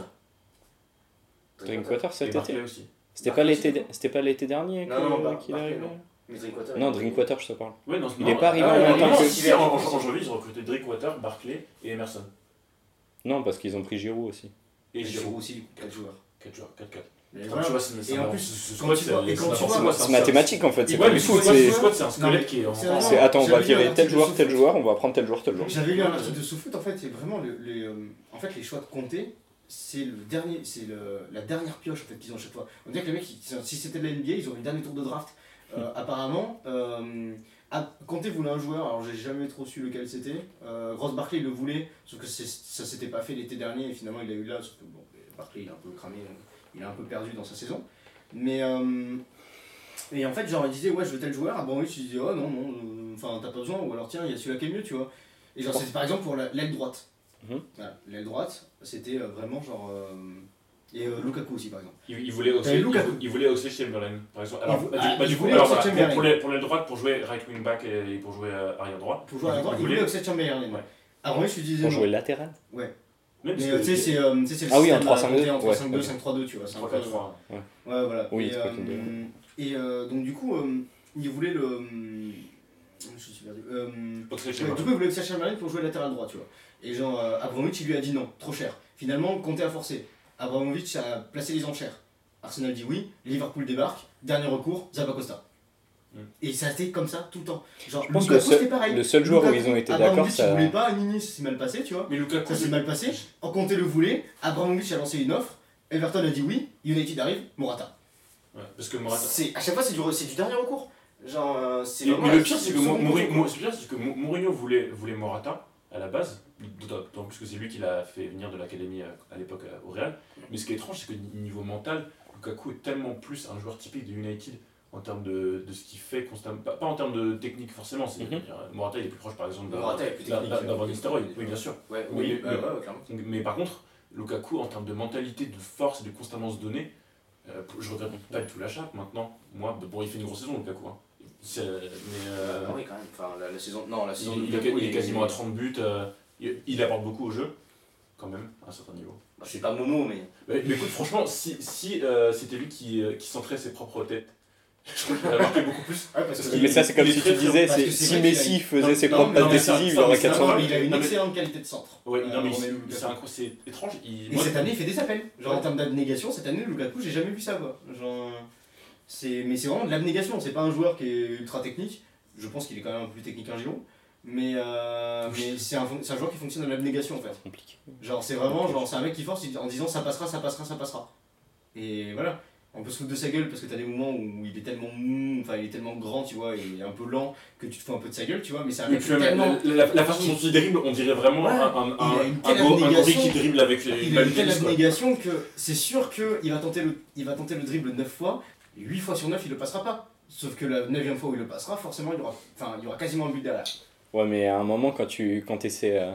Drinkwater Et cet été aussi. C'était pas l'été c'était pas l'été dernier Non, que- non, Bar- qu'il est Barkley, arrivé non. Mais Drinkwater. Non, Drinkwater, je te parle. Ouais, non, Il non, est pas arrivé ah, en même non, temps que- en, janvier, ils ont recruté Drinkwater, Barkley et Emerson. Non, parce qu'ils ont pris Giroud aussi. Et Giroud. Aussi, 4 joueurs. 4 joueurs, 4-4. Mais Enfin, voilà. tu vois, c'est- c'est Et en plus, c'est- mathématique en fait, c'est Ouais, pas du foot, c'est. un squelette qui est en. c'est en- un- c'est- Attends, on va virer tel joueur, tel joueur, on va prendre tel joueur, tel joueur. J'avais lu un article de sous-foot, en fait, c'est vraiment euh, en fait, les choix de Comté, c'est le dernier, c'est le- la dernière pioche en fait, qu'ils ont chaque fois. On dirait que les mecs, ils- si c'était de la NBA, ils auraient le dernier tour de draft. Euh, apparemment, euh, voulait un joueur, alors j'ai jamais trop su lequel c'était. Euh, Ross Barkley le voulait, sauf que ça s'était pas fait l'été dernier et finalement il a eu là, sauf que bon, Barkley il est un peu cramé, il est un peu perdu dans sa saison. Mais euh, et en fait, genre il disait ouais je veux tel joueur, ah bon oui, tu disais oh non, non, euh, enfin t'as pas besoin, ou alors tiens, il y a celui-là qui est mieux, tu vois. Et genre c'était par exemple pour la- l'aile droite. Mhm. Voilà, l'aile droite, c'était euh, vraiment genre. euh, et euh, Lukaku aussi par exemple. Il, il voulait T'avais Oxley, il, Lukaku. il voulait Oxley Chamberlain, par exemple. Alors, vou- bah, ah, du, bah, il du coup, alors, voilà, Chamberlain. pour, pour, l'aile- pour droite, pour jouer right wing back et pour jouer euh, arrière droit. Pour jouer la droite, il voulait- Oxlade Chamberlain. Ouais. Avant lui, je disais Pour non. jouer latéral Même Mais parce que- tu sais, c'est tu sais, c'est le Ah oui, en système à 3-5-2, compter en 3-5-2, ouais, 5-3-2, tu vois. c'est un peu- 3-4-3. Ouais, voilà. Oui, et, euh, et euh, donc, du coup, euh, il voulait le. Je suis perdu. Euh, Ouais, du coup, il voulait Oxlade Chamberlain pour jouer latéral droit, tu vois. Et genre, euh, Abramovich, il lui a dit non, trop cher. Finalement, Conte a forcé. Abramovich a placé les enchères. Arsenal dit oui, Liverpool débarque, dernier recours, Zappa Costa. Mm. Et ça a été comme ça tout le temps. Genre, Je pense que Lukaku, seul- pareil. le seul joueur où ils ont été d'accord, ça- il voulait pas, Nini, ça s'est mal passé, tu vois. Mais Lukaku, Ça s'est mal passé. En Conte le voulait, Abramovich a lancé une offre, Everton a dit oui, United arrive, Morata. Ouais, parce que Morata. C'est, à chaque fois, c'est du, c'est du dernier recours. Genre, c'est le pire, c'est que, Mourinho, voulait Morata à la base, d'autant plus que c'est lui qui l'a fait venir de l'académie à, à l'époque à- au Real. Mais ce qui est étrange, c'est que ni- niveau mental, Lukaku est tellement plus un joueur typique de United en termes de, de ce qu'il fait constamment. Pas, pas en termes de technique forcément, c'est, Mhm. Morata il est plus proche par exemple euh, Van Nistelrooy, oui bien sûr. Ouais, Oui, oui, mais- ouais, ouais, clairement. Mais par contre, Lukaku, en termes de mentalité, de force et de constamment se donner, euh, je regrette pas du tout l'achat. Maintenant, moi, bon, il fait une grosse saison, Lukaku. Hein. C'est- mais, euh, Ah oui, quand même. Enfin, la, la saison. Non, la saison il, de Lukaku, il est quasiment à 30 buts. Il, il apporte beaucoup au jeu, quand même, à un certain niveau. Bah, c'est pas Momo, mais. Mais, mais écoute, franchement, si, si euh, c'était lui qui, euh, qui centrait ses propres têtes, [LAUGHS] je crois qu'il aurait marqué beaucoup plus. Ouais, parce que. Mais ça, c'est comme si tu disais, c'est- si Messi faisait non, ses non, propres mais passes mais décisives, il aurait c'est 400 incroyable, buts. Il a une mais- excellente qualité de centre. Ouais, Euh, non, mais c'est- étrange. Il, Et moi, cette année, il fait des appels. Genre Ouais. en termes d'abnégation, cette année, Lukaku, j'ai jamais vu ça quoi. Genre. C'est... Mais c'est vraiment de l'abnégation, c'est pas un joueur qui est ultra technique. Je pense qu'il est quand même plus technique qu'un Giroud. Mais, euh, mais c'est, un, un joueur qui fonctionne dans l'abnégation en fait. Compliqué. Genre c'est vraiment, genre c'est un mec qui force en disant ça passera, ça passera, ça passera. Et voilà. On peut se foutre de sa gueule parce que t'as des moments où il est tellement mou, enfin il est tellement grand, tu vois, est un peu lent que tu te fous un peu de sa gueule, tu vois, mais c'est un mais mec tellement. la, la- la façon dont il dribble, on dirait vraiment Ouais. un, un, un, go- gorille qui dribble avec les Il a une telle quoi. abnégation que c'est sûr qu'il va, tenter le, il va tenter le dribble 9 fois, et 8 fois sur 9 il le passera pas. Sauf que la 9 fois où il le passera, forcément il y aura, enfin, il y aura quasiment un but derrière. Ouais, mais à un moment, quand tu, quand essaies, euh,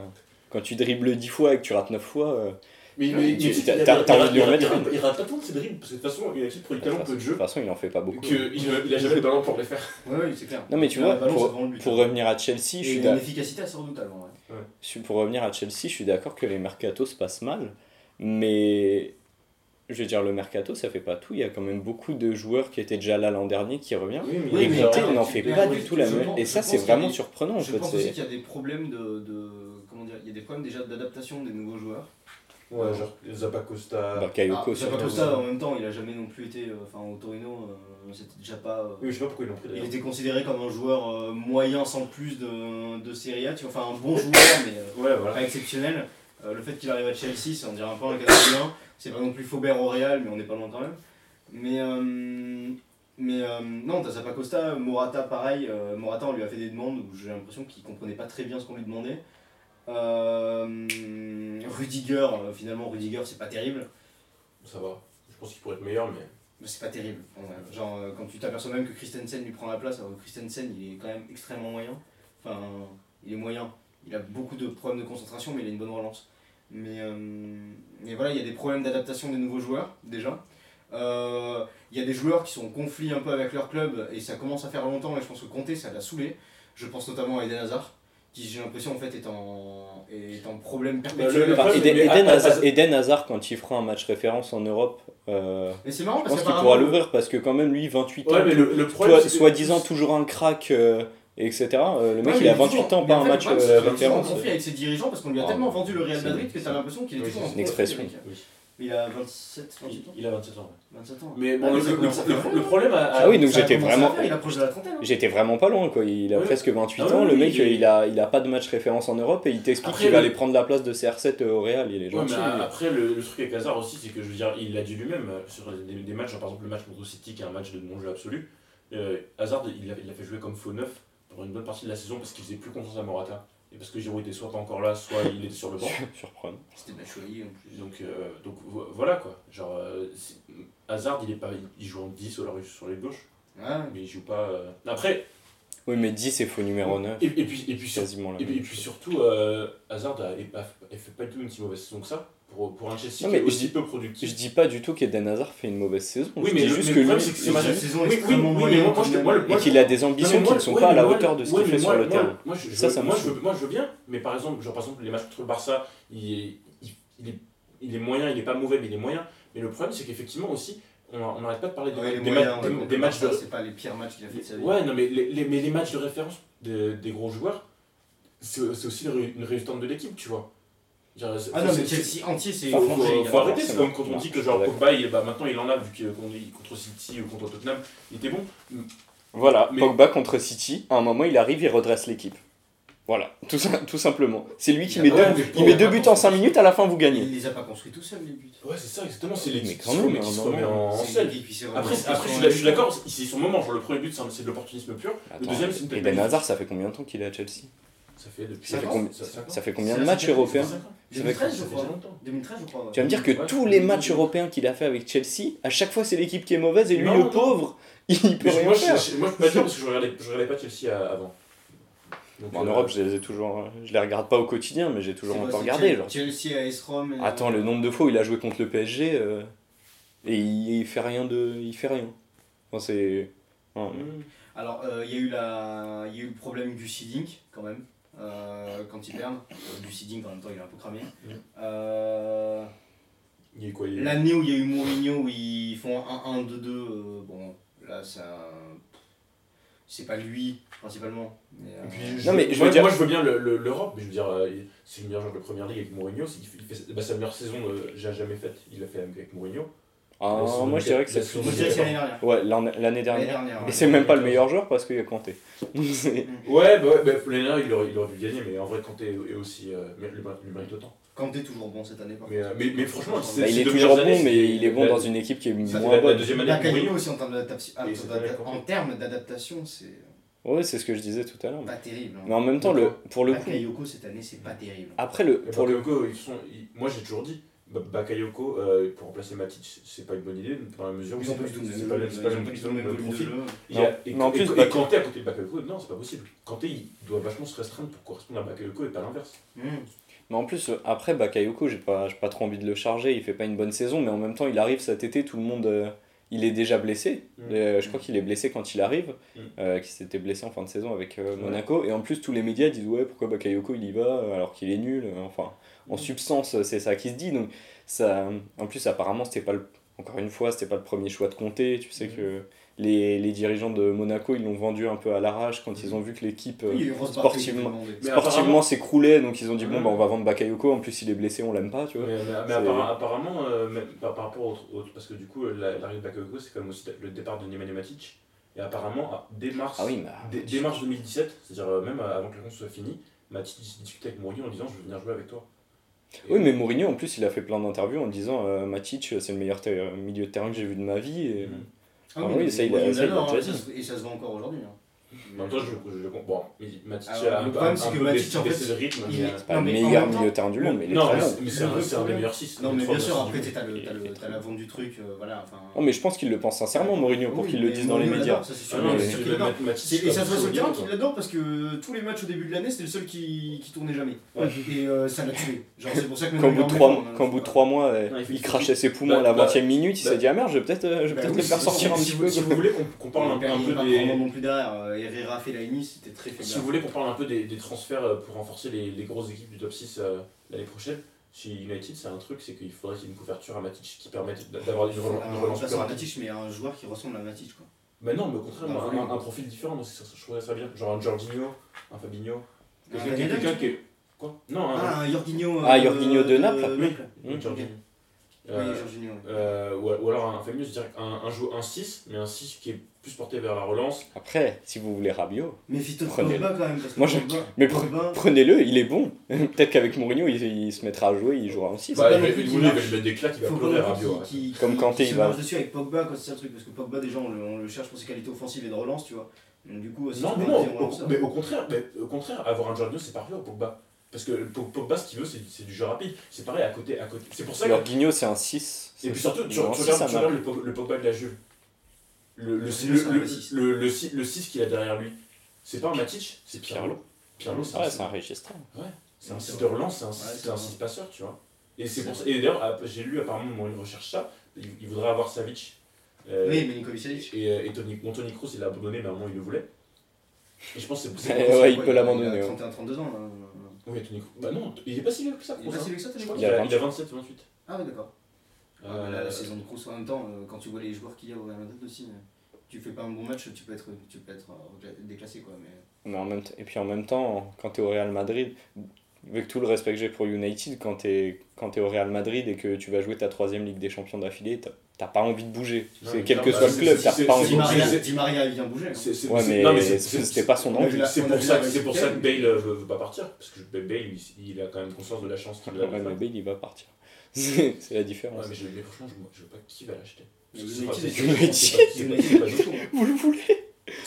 quand tu dribbles 10 fois et que tu rates 9 fois, euh, Mais, Ouais, mais, tu- mais t'as- il- il- il- envie de lui il- remettre il-. Il rate pas tout de ses dribbles, parce que de toute façon, il a pris de tellement toute peu de façon- de jeu toute façon, il en fait pas beaucoup. qu'il il a jamais le ballon pour les faire. Ouais, oui, c'est clair. Non, mais tu Il vois, ballon, pour- but. Pour revenir à Chelsea, je Et suis il a d'a- une efficacité assez redoutable je suis- pour revenir à Chelsea, je suis d'accord que les mercatos se passent mal, mais je veux dire, le mercato, ça fait pas tout. Il y a quand même beaucoup de joueurs qui étaient déjà là l'an dernier qui reviennent. Oui, et mais alors, n'en fait pas du tout la même. Et ça, c'est vraiment des- surprenant en Je fait. pense aussi qu'il y a des problèmes de, de- comment dire, il y a des problèmes déjà d'adaptation des nouveaux joueurs. Ouais, genre Zappacosta. Bakayoko Ah, surtout. Zappacosta, en même temps, il a jamais non plus été. euh, Enfin, au Torino, euh, c'était déjà pas. euh, Oui, je sais pas pourquoi ils l'ont pris Il était considéré comme un joueur moyen sans plus de, de Serie A, tu vois, enfin un bon joueur mais Ouais, voilà. pas exceptionnel. Euh, le fait qu'il arrive à Chelsea, c'est on dirait un peu un Catalan, c'est pas non plus Faubert au Real, mais on n'est pas loin quand même. Mais, euh, mais euh, non, t'as Zappacosta, Morata pareil, euh, Morata on lui a fait des demandes où j'ai l'impression qu'il comprenait pas très bien ce qu'on lui demandait. Rudiger, finalement Rudiger c'est pas terrible. Ça va. Je pense qu'il pourrait être meilleur, mais. Mais c'est pas terrible. Genre, quand tu t'aperçois même que Christensen lui prend la place, alors que Christensen il est quand même extrêmement moyen. Enfin, il est moyen. Il a beaucoup de problèmes de concentration, mais il a une bonne relance. Mais, euh, mais voilà, il y a des problèmes d'adaptation des nouveaux joueurs, déjà. Euh, Il y a des joueurs qui sont en conflit un peu avec leur club, et ça commence à faire longtemps, et je pense que Conte, ça l'a saoulé. Je pense notamment à Eden Hazard, qui j'ai l'impression en fait est en, est en problème Bah, perpétuel. le- le Enfin, problème, Eden, Eden Hazard, Eden Hazard, quand il fera un match référence en Europe, euh, Mais c'est marrant je parce pense qu'il pourra l'ouvrir parce que quand même lui 28 ans, Ouais, mais le, le problème. toi, c'est que- soi-disant toujours un crack, euh, etc. euh, le mec Ouais, il a est 28 toujours- ans, pas un match euh, c'est qu'il est en référence. conflit avec ses dirigeants parce qu'on lui a Ah, tellement vendu le Real Madrid que t'as l'impression qu'il est toujours en c'est une expression. Il a 27, 28 ans. Il a 27 ans. ouais. 27 ans. Mais bon, Ah, le, ça le- le- le problème à. Ah oui, donc a j'étais vraiment- faire, Il approche de la trentaine. hein. J'étais vraiment pas loin quoi, il a Oui. presque 28 Ah ans, oui, le mec il- il a, il a pas de match référence en Europe et il t'explique qu'il va le- aller prendre la place de CR7 au Real, il est Ouais, gentil. mais après, le, le truc avec Hazard aussi, c'est que je veux dire, il l'a dit lui-même euh, sur des, des matchs, genre, par exemple le match contre City, qui est un match de non-jeu absolu. euh, Hazard, il a, il a fait jouer comme faux neuf pendant une bonne partie de la saison parce qu'il faisait plus confiance à Morata. Et parce que Giroud était soit pas encore là, soit il était sur le banc. Surprenant. C'était Batshuayi en plus. Donc, euh, donc vo- voilà quoi. Genre, euh, Hazard, il, est pas, il joue en 10 sur la rue sur les gauches, Ouais. mais il joue pas. euh, Après, Oui, mais 10 c'est faux numéro 9. et, et puis, et puis, sur- quasiment la et puis, et surtout, euh, Hazard, elle fait pas du tout une si mauvaise saison que ça. Pour, pour un Chelsea Non, qui mais est aussi je- peu productif. Je dis pas du tout qu'Eden Hazard fait une mauvaise saison. Oui, je mais dis le- juste mais que lui, c'est ma saison Oui, oui, extrêmement oui, mais moyenne, moi, je- moi, et qu'il a des ambitions Non, mais moi- qui ne sont ouais, pas à la moi- hauteur de ce ouais, qu'il fait moi- sur le moi- terrain. Moi, je, Ça, ça me moi, je moi, je veux bien, mais par exemple, genre, par exemple, les matchs contre le Barça, il est, il, il est, il est moyen, il est pas mauvais, mais il est moyen. Mais le problème, c'est qu'effectivement aussi, on on n'arrête pas de parler des, Ouais, il est des moyen, ma- ouais, des- contre des le matchs de. C'est pas les pires matchs qu'il a fait de sa vie. Ouais, non, mais les, les- mais les matchs de référence de- des gros joueurs, c'est aussi une résultante de l'équipe, tu vois. Genre, Ah non, mais Chelsea entier, c'est faut, faut- faut arrêter, c'est comme quand on dit que genre. Pogba, il, bah, maintenant il en a vu que contre, contre City ou contre Tottenham, il était bon. Voilà, Mais- Pogba contre City, à un moment il arrive, il redresse l'équipe. Voilà, tout, tout simplement. C'est lui qui met deux, il met buts en construit. 5 minutes, à la fin vous gagnez. Il les a pas construits tout seul, les buts. Ouais, c'est ça, exactement, c'est Mais l'équipe quand qui, se même, remet- en, selle. Après, je, suis, d'accord, c'est son moment. Genre, le premier but, c'est de l'opportunisme pur. Attends, deuxième, c'est une Eden magnifique. Hazard, ça fait combien de temps qu'il est à Chelsea? Ça fait depuis. Ça fait ans Ça. Ça fait combien de matchs européens Ça fait cinq ans. 2013, je crois. déjà longtemps. 2013, je crois. Tu vas me dire que Ouais. tous les matchs européens qu'il a fait avec Chelsea, à chaque fois c'est l'équipe qui est mauvaise et lui Non, le non. pauvre, [LAUGHS] il peut Mais rien moi, faire. je, moi, je peux pas dire parce que je regardais, je regardais pas Chelsea à- avant. Donc, Bon, en euh, Europe, je les ai toujours, je les regarde pas au quotidien, mais j'ai toujours un peu regardé. Genre. Chelsea, Rome. et- Attends, le nombre de fois où il a joué contre le PSG euh, et il, il fait rien de, il fait rien. Enfin, c'est, ouais. hmm. Alors, euh, il y, a eu la... il y a eu le problème du seeding, quand même, euh, quand ils perdent. Euh, du seeding, en même temps, il est un peu cramé. Euh, Il quoi il L'année où il y a eu Mourinho, où ils font un 1-1-2-2, euh, bon, là, ça. C'est pas lui, principalement. Mais, euh, Et puis, je Non, mais je moi, veux dire- moi, je veux bien le- le- l'Europe, mais je veux dire, euh, c'est le meilleur joueur de première ligue avec Mourinho. c'est- Il fait, il fait- bah, sa meilleure saison, euh, j'ai jamais faite. Il l'a fait avec Mourinho. Ah, moi je dirais que c'est c'est l'année dernière. Ouais, l'an- l'année L'année dernière. dernière. Et c'est même pas le meilleur joueur parce qu'il y a Kanté. Ouais, bah, ouais, bah, l'année dernière, il aurait, il aurait dû gagner, mais en vrai, Kanté est aussi. Euh, lui mérite autant. Kanté est toujours bon cette année, par Mais, euh, mais, mais franchement, c'est- Bah, il est toujours bon, années, mais il est bon la- dans une équipe qui est ça, moins la bonne. deuxième année Mourinho. aussi en termes d'adaptation. c'est en vrai, en termes d'adaptation, c'est Ouais, c'est ce que je disais tout à l'heure. pas terrible. hein. Mais en même temps, le, pour le coup, Bakayoko cette année, c'est pas terrible. après le, pour le, sont, ils- moi j'ai toujours dit, Bakayoko euh, pour remplacer Matic, c'est pas une bonne idée dans la mesure où c'est pas du tout le c'est même pas le- même profil. et, Kanté à côté de Bakayoko, non, c'est pas possible. Kanté, il doit vachement se restreindre pour correspondre à Bakayoko et pas l'inverse. Mmh. mais en plus, après Bakayoko, j'ai pas, pas trop envie de le charger. Il fait pas une bonne saison, mais en même temps, il arrive cet été, tout le monde, euh, il est déjà blessé. Mm. Euh, je crois qu'il est blessé quand il arrive, Mm. euh, qu'il s'était blessé en fin de saison avec euh. Monaco. Et en plus, tous les médias disent ouais, pourquoi Bakayoko il y va euh, alors qu'il est nul. euh, Enfin, en Mm. substance, c'est ça qui se dit. Donc ça, en plus, apparemment, c'était pas le encore une fois, c'était pas le premier choix de Comté. Tu sais que les, les dirigeants de Monaco, ils l'ont vendu un peu à l'arrache quand ils ont vu que l'équipe euh, Oui, sportivement- s'écroulait. Donc ils ont dit, bon, bah, on va vendre Bakayoko. En plus, il est blessé, on l'aime pas, tu vois. Mais, apparemment, euh, même par, par rapport au, au- Parce que du coup, la- l'arrivée de Bakayoko, c'est comme aussi le départ de Nemanja Matic. Et apparemment, dès mars, Ah oui, dès, dès mars 2017, c'est-à-dire euh, même avant que la course soit finie, Matic discutait avec Mourinho en disant Je veux venir jouer avec toi. Oui, mais Mourinho, en plus, il a fait plein d'interviews en disant euh, Matic, c'est le meilleur milieu de terrain que j'ai vu de ma vie. Et... Mhm. Ah Ah oui, ça, il a- ça, il a hein, ça se- Et ça se voit encore aujourd'hui. hein. Temps, je, je le comprends. Bon, Matic a un, le problème, un c'est que peu Matic, baissé- en fait, le rythme. il mais, est- C'est pas Non, le meilleur milieu de terrain du monde, mais il est très bon. c'est- mais c'est un, des meilleurs 6. Non, mais bien sûr, après, t'as le- le- la vente du truc, euh, voilà. enfin- Non, mais je pense qu'il le pense sincèrement, Mourinho, pour qu'il le dise dans les médias. Ah Et ça se voit sur le terrain qu'il l'adore parce que tous les matchs au début de l'année, c'était le seul qui, qui tournait jamais. Et euh, ça l'a tué. Genre, c'est pour ça que Qu'au maintenant, bout de il trois, en met pas, qu'au hein, bout de faut trois mois, Non, il crachait ses poumons à bah, la 20 e minute, il bah, s'est dit Ah merde, je vais peut-être euh, bah les faire sortir un petit peu. si vous voulez qu'on parle un, peu des. non plus derrière. Euh, Herrera Nice, c'était très faible. Si vous voulez qu'on parle un peu des, des transferts euh, pour renforcer les, les grosses équipes du top 6 euh, l'année prochaine, chez United, c'est un truc, c'est qu'il faudrait qu'il y ait une couverture à Matic qui permette d'avoir une, relance- une Un relance remplaçant à. Matic, mais un joueur qui ressemble à Matic. Quoi. Mais non, mais au contraire, Bah, oui. un, un profil différent, moi, ça, je trouverais ça bien. Genre un Jorginho, un Fabinho. Un Quelqu'un quelqu'un James qui est. Quoi? Non, un. Ah, un Jorginho. Ah, euh, Jorginho de Naples. oui, un Jorginho. Oui, Euh, Jorginho. ouais. euh, ou, alors un Fabinho, je dirais un, un, un 6, mais un 6 qui est plus porté vers la relance. Après, si vous voulez Rabiot, de Prenez-le. Pogba quand même. Parce que Moi, je- Pogba- mais pre- Pogba- prenez-le, il est bon. [LAUGHS] Peut-être qu'avec Mourinho, il, il se mettra à jouer, il jouera aussi. Bah, il va il mettre des claques, il va Faut pleurer Rabiot. ouais. qu'il- Comme qu'il il va- dessus avec Pogba quand c'est le truc parce que Pogba déjà on le, on le cherche pour ses qualités offensives et de relance tu vois donc du coup Non, mais non, un au, mais au contraire, mais au contraire, avoir un Jorginho, c'est parfait au Pogba. Parce que Pog- Pogba, ce qu'il veut, c'est c'est du jeu rapide. C'est pareil à côté. À côté. C'est pour ça que. Jorginho, c'est un 6. Et puis surtout, tu, regardes, le Pogba de la Juve. Le, le, Jorginho, le, c'est un le, vrai six. le, le, six- le 6 qu'il a derrière lui, c'est pas un Matic, c'est Pirlo. Pirlo, c'est Ouais, un c'est un registre. C'est un C'est 6 vrai. de relance, c'est un Ouais, 6 c'est vrai. 6 passeur, tu vois. Et c'est pour ça. Et d'ailleurs, ah, j'ai lu apparemment, bon, il recherche ça. Il, il voudrait avoir Savic. euh, oui Savic Et, euh, et Tony, bon, Tony Kroos, il l'a abandonné, mais à un moment, il le voulait. Et je pense que c'est. [LAUGHS] Ouais, il peut l'abandonner, il ouais. a 31 32 ans là. Oui, Tony Kroos. Bah non, il est pas si vieux que ça, il est pas hein. si vieux que ça Il a a, il a 27 ou 28. ah ouais d'accord Euh, la saison de Kroos en même temps euh, quand tu vois les joueurs qu'il y a au Real Madrid aussi tu fais pas un bon match tu peux être tu peux être euh, déclassé quoi mais Mais en même et puis en même temps, quand tu es au Real Madrid, avec tout le respect que j'ai pour United, quand tu es, quand es au Real Madrid et que tu vas jouer ta troisième Ligue des Champions d'affilée, t'as- t'as pas envie de bouger. C'est quel que bah, soit le club, t'as pas envie de Maria, bouger. Di Maria il vient bouger hein. C'est- c'est- Ouais, mais, c'était pas son envie. C'est pour ça que c'est pour ça que résultat, Bale euh, veut, veut pas partir parce que Bale il, il a quand même conscience de la chance qu'il a. Ouais, mais Bale, il va partir. [LAUGHS] C'est la différence. Ouais, mais, franchement je, vois- je veux pas qui va l'acheter. [LAUGHS] Vous le voulez?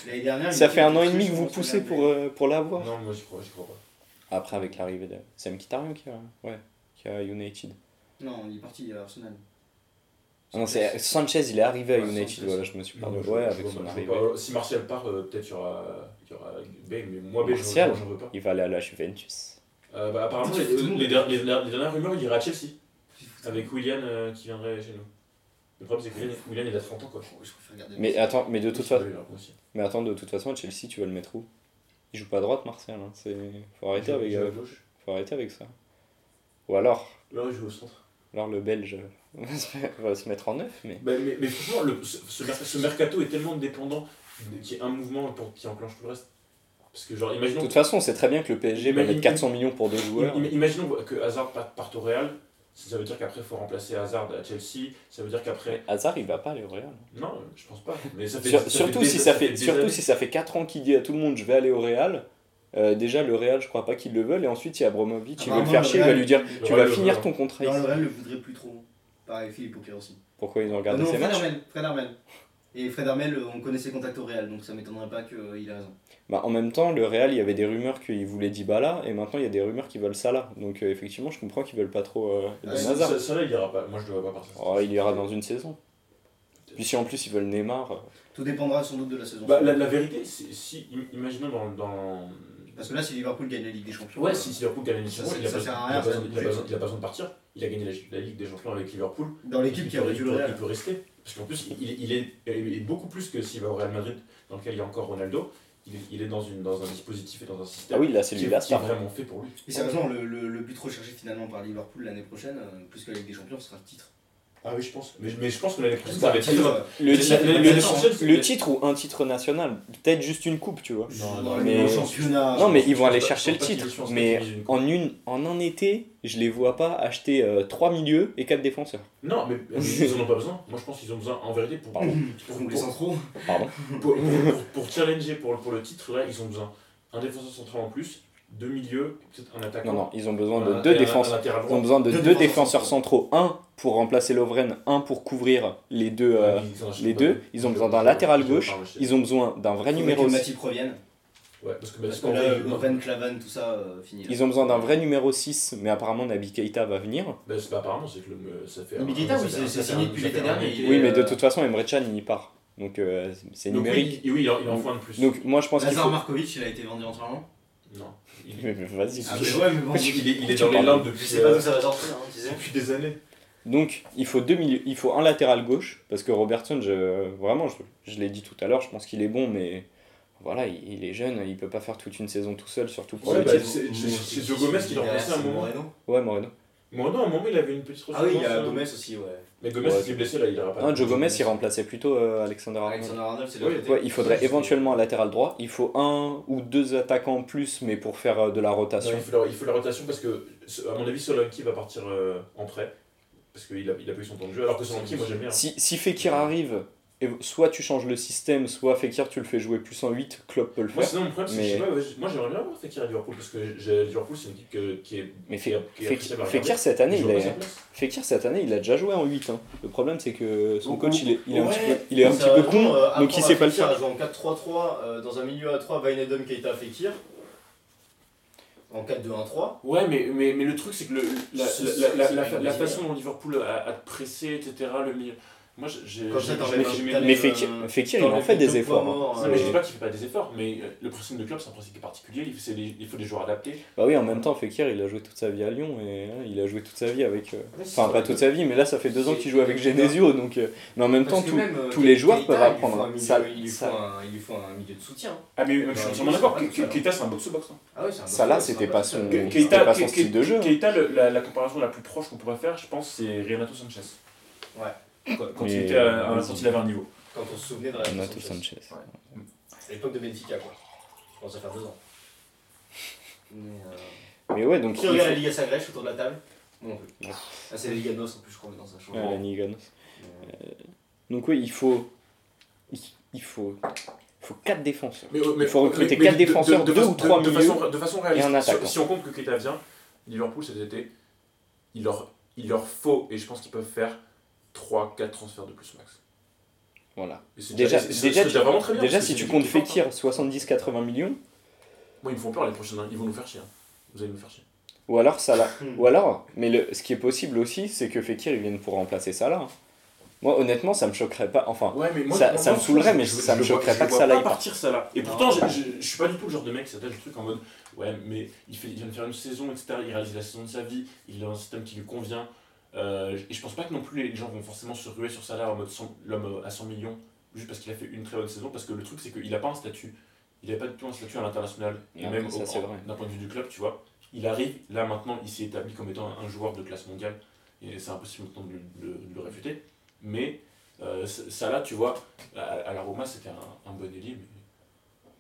L'année dernière Ça fait un an et demi que vous poussez pour, euh, pour l'avoir. Non, moi j'y crois, j'y crois pas. Après, avec l'arrivée de Sam Kitarian qui a, ouais, qui a United. non il est parti à Arsenal Ah non, c'est Sanchez, il est arrivé à Ouais, United, Sanchez. voilà, je me suis perdu. je- Ouais, je avec son je arrivée. Si Martial part, euh, peut-être il y aura, il y aura Bale, mais moi Bale, Martial j'en veux pas. Il va aller à la Juventus. Euh, bah, apparemment, les, les, les- les dernières rumeurs, il irait à Chelsea avec Willian euh, qui viendrait chez nous. Le problème, c'est que Willian, Willian, il a 30 ans quoi. Je préfère regarder Mais attends, mais de toute façon, mais attends, de toute façon, Chelsea, tu vas le mettre où? Il joue pas à droite, Martial. Hein. C'est, faut arrêter Il joue- avec, il joue à euh, gauche. faut arrêter avec ça. Ou alors, Là, il joue au centre. alors le Belge [LAUGHS] va se, va se mettre en neuf, mais. Bah, mais, mais franchement, le, ce, ce mer- ce mercato est tellement dépendant qu'il y ait un mouvement pour, qui enclenche tout le reste. Parce que, genre, De toute façon, on sait très bien que le PSG va Imagine- mettre 400 millions pour deux joueurs. im- imaginons que Hazard parte au Real. Ça veut dire qu'après, il faut remplacer Hazard à Chelsea. Ça veut dire qu'après. Hazard, il va pas aller au Real. Non, je pense pas. Mais ça fait, Sur- ça fait surtout, des- si ça fait, surtout années. si ça fait 4 ans qu'il dit à tout le monde je vais aller au Real. euh, déjà, le Real, je crois pas qu'ils le veulent. Et ensuite, il y a Abramovich, il veut le faire chier, il va lui dire Tu vas finir ton contrat Non, le Real le voudrait plus trop. Pareil, Philippe Auclair aussi. Pourquoi ils ont Ah regardé ses Fred matchs Fred Armel. Et Fred Armel, euh, on connaît ses contacts au Real, donc ça m'étonnerait pas qu'il ait raison. bah, En même temps, le Real, il y avait des rumeurs qu'ils voulaient Dybala. Et maintenant, il y a des rumeurs qu'ils veulent Salah. Donc, euh, effectivement, je comprends qu'ils veulent pas trop euh, Ah. Ça, il ira pas. Moi, je ne devrais pas partir. Oh, il ira dans une saison. Puis si en plus ils veulent Neymar, euh, Tout dépendra sans doute de la saison. Bah, la, vérité, c'est si, im- imaginons dans, dans, Parce que là, si Liverpool gagne la Ligue des Champions. Ouais, si Liverpool gagne la Ligue des Champions, il a pas- besoin- de partir. Il a gagné la, la Ligue des Champions avec Liverpool. Dans l'équipe qui a il le Real. Il peut rester. Parce qu'en plus, il, il est, il est beaucoup plus que s'il va au Real Madrid, dans lequel il y a encore Ronaldo. Il est, il est dans, une, dans un dispositif et dans un système ah oui là c'est qui, lui est, qui vraiment fait pour lui. Et sérieusement, le, le, le but recherché finalement par Liverpool l'année prochaine, euh, plus que la Ligue des Champions, ce sera le titre. Ah oui, je pense. Mais, mais je pense que l'année prochaine, Ça va être. Le, titre, le- titre ou un titre national, peut-être juste une coupe, tu vois. Non, non, mais- le championnat. Non, mais ils vont aller pas- chercher le titre. Mais en, une, en un été, je les vois pas acheter 3 milieux et 4 défenseurs. Non, mais [LAUGHS] mais ils en ont pas besoin. Moi, je pense qu'ils ont besoin, en vérité, pour, Pardon. pour, Pour les pour, centraux. Pardon. pour, pour- pour challenger pour, pour le titre, là, ils ont besoin un défenseur central en plus, deux milieux, peut-être un attaquant. Non, non, ils ont besoin de deux défenseurs. Ils ont besoin de Deux deux, défenseurs défenseurs centraux. Un pour remplacer Lovren, un pour couvrir les deux. euh, les deux, ils ont besoin d'un latéral gauche. Ils ont besoin d'un vrai numéro que 6. Matip revienne. Ouais, parce que Parce Matip, que en là, vrai, il- Ren, Clavan, tout ça, euh, fini. là. Ils ont besoin d'un vrai numéro 6, mais apparemment Naby Keita va venir. bah, c'est pas apparemment, c'est que le, ça fait. Naby un- Keita, oui, c'est- signé depuis l'été dernier, Oui, mais de euh, toute façon, Emre Can il part. Donc euh, c'est Donc, numérique. Oui, oui, il en, faut un de plus. Donc moi je pense Lazar faut. Markovic, il a été vendu entièrement? non. Il, Mais Vas-y. Ah, mais ouais, mais bon. [LAUGHS] il est, il est dans les depuis, sais pas euh, d'où ça va sortir, hein, depuis des années. Donc il faut deux milieux, il faut un latéral gauche parce que Robertson, je, vraiment, je, je l'ai dit tout à l'heure, je pense qu'il est bon, mais voilà, il, il est jeune, il peut pas faire toute une saison tout seul, surtout pour Ouais, le bah, titre. c'est- Joe Gomez qui l'a remplacé à un moment. Ouais, Moreno. Moi, non, à un moment, il avait une petite Ah oui, il y a Gomez aussi, ouais. Mais Gomez, Ouais. blessé là, il aura pas. Non, Joe Gomez, il remplaçait plutôt euh, Alexander Arnold. Alexander Arnold, c'est Oui, le côté. Ouais, il faudrait éventuellement un latéral droit. Il faut un ou deux attaquants en plus, mais pour faire euh, de la Non, rotation. il, faut la, il faut la rotation parce que, à mon avis, Solanki va partir euh, en prêt. Parce qu'il a, il a pas eu son temps de jeu. Alors que Solanki, moi j'aime bien. Si, si Fekir arrive, et soit tu changes le système, soit Fekir tu le fais jouer plus en 8, Klopp peut le Moi, faire. sinon, mon problème, c'est que Mais- je sais pas, moi j'aimerais bien voir Fekir à Liverpool parce que j'ai- Liverpool, c'est une équipe que- qui est. Mais qui Fe- est- qui est Fekir, Fekir, cette année, Il il joue est... Fekir cette année, il a déjà joué en 8. hein. Le problème c'est que son coach il est, il est un ouais, petit peu, il est un petit peu con, euh, donc il sait pas le Fekir faire. à jouer en 4-3-3 euh, dans un milieu à 3, Wijnaldum, Keita, Fekir. En 4-2-1-3. Ouais, mais, mais, mais le truc, c'est que le, la, la, la, la, façon dont Liverpool a, a pressé, etc., le milieu. Moi, j'ai. Mais euh, Fekir, Fekir, il en fait des efforts. hein. morts, Non, euh, mais je dis pas qu'il fait pas des efforts, mais euh, le pressing de club, c'est un principe qui est particulier. Il faut, des- il faut des joueurs adaptés. Bah oui, en même temps, Fekir, il a joué toute sa vie à Lyon et hein, il a joué toute sa vie avec. euh, Enfin, pas toute sa vie, mais là, ça fait deux ans qu'il joue avec Genesio, donc. euh, Mais en même temps, euh, tous les joueurs peuvent apprendre, hein. Il lui faut un- milieu de soutien. Ah, mais je suis entièrement d'accord. Keita, c'est un box-to-box. Ah oui, c'est un Ça, là, c'était pas son- style de jeu. Keita, la comparaison la plus proche qu'on pourrait faire, je pense, c'est Renato Sanchez. Ouais. Quand, il, était à- à- vas-y. quand il avait un niveau. Quand on se souvenait de Renato Renato Sanchez. Sanchez. Ouais. C'est l'époque de Benfica, quoi. Je pense à faire deux ans. Mais, euh... Mais ouais, donc. Qui il regarde faut- la Liga Sagrèche autour de la table Moi non plus. Ah, c'est la Liga Nos en plus, je crois, dans sa chambre. Ouais, la Liga Nos. Mais, Donc oui, il faut. Il faut. Il faut 4 défenseurs. Mais, euh, mais- Il faut recruter mais- mais quatre de- de- défenseurs, de deux façon- ou trois de, de milieux façon, de façon réaliste. et un. Si, si on compte que Keita vient, Liverpool cet été, il leur, il leur faut, et je pense qu'ils peuvent faire 3-4 transferts de plus max. Voilà. Déjà, déjà, tu- vraiment très bien. déjà si tu comptes Fekir 70-80 millions, hein. Moi, ils me font peur les prochains. Ils vont nous faire chier. hein. Vous allez nous faire chier. ou alors Salah. Hmm. Ou alors, mais le, ce qui est possible aussi, c'est que Fekir il vienne pour remplacer Salah. hein. Moi, honnêtement, ça me choquerait pas. Enfin, Ouais, mais Ça- ça me saoulerait, mais ça me vois- choquerait je pas que ça pas l'aille partir ça là. Et pourtant, je, je, je suis pas du tout le genre de mec qui s'attache le truc en mode ouais, mais il, fait, il vient de faire une saison, etc. Il réalise la saison de sa vie, il a un système qui lui convient. Euh, et je pense pas que non plus les gens vont forcément se ruer sur là en mode 100 l'homme à 100 millions juste parce qu'il a fait une très bonne saison. Parce que le truc, c'est qu'il a pas un statut. Il avait pas du tout un statut à l'international. Et même d'un point de vue du club, tu vois. Il arrive, là maintenant, il s'est établi comme étant un, joueur de classe mondiale. Et c'est impossible maintenant de, le- de- de le réfuter. Mais euh, là, tu vois, à, à la Roma, c'était un, un bon élit.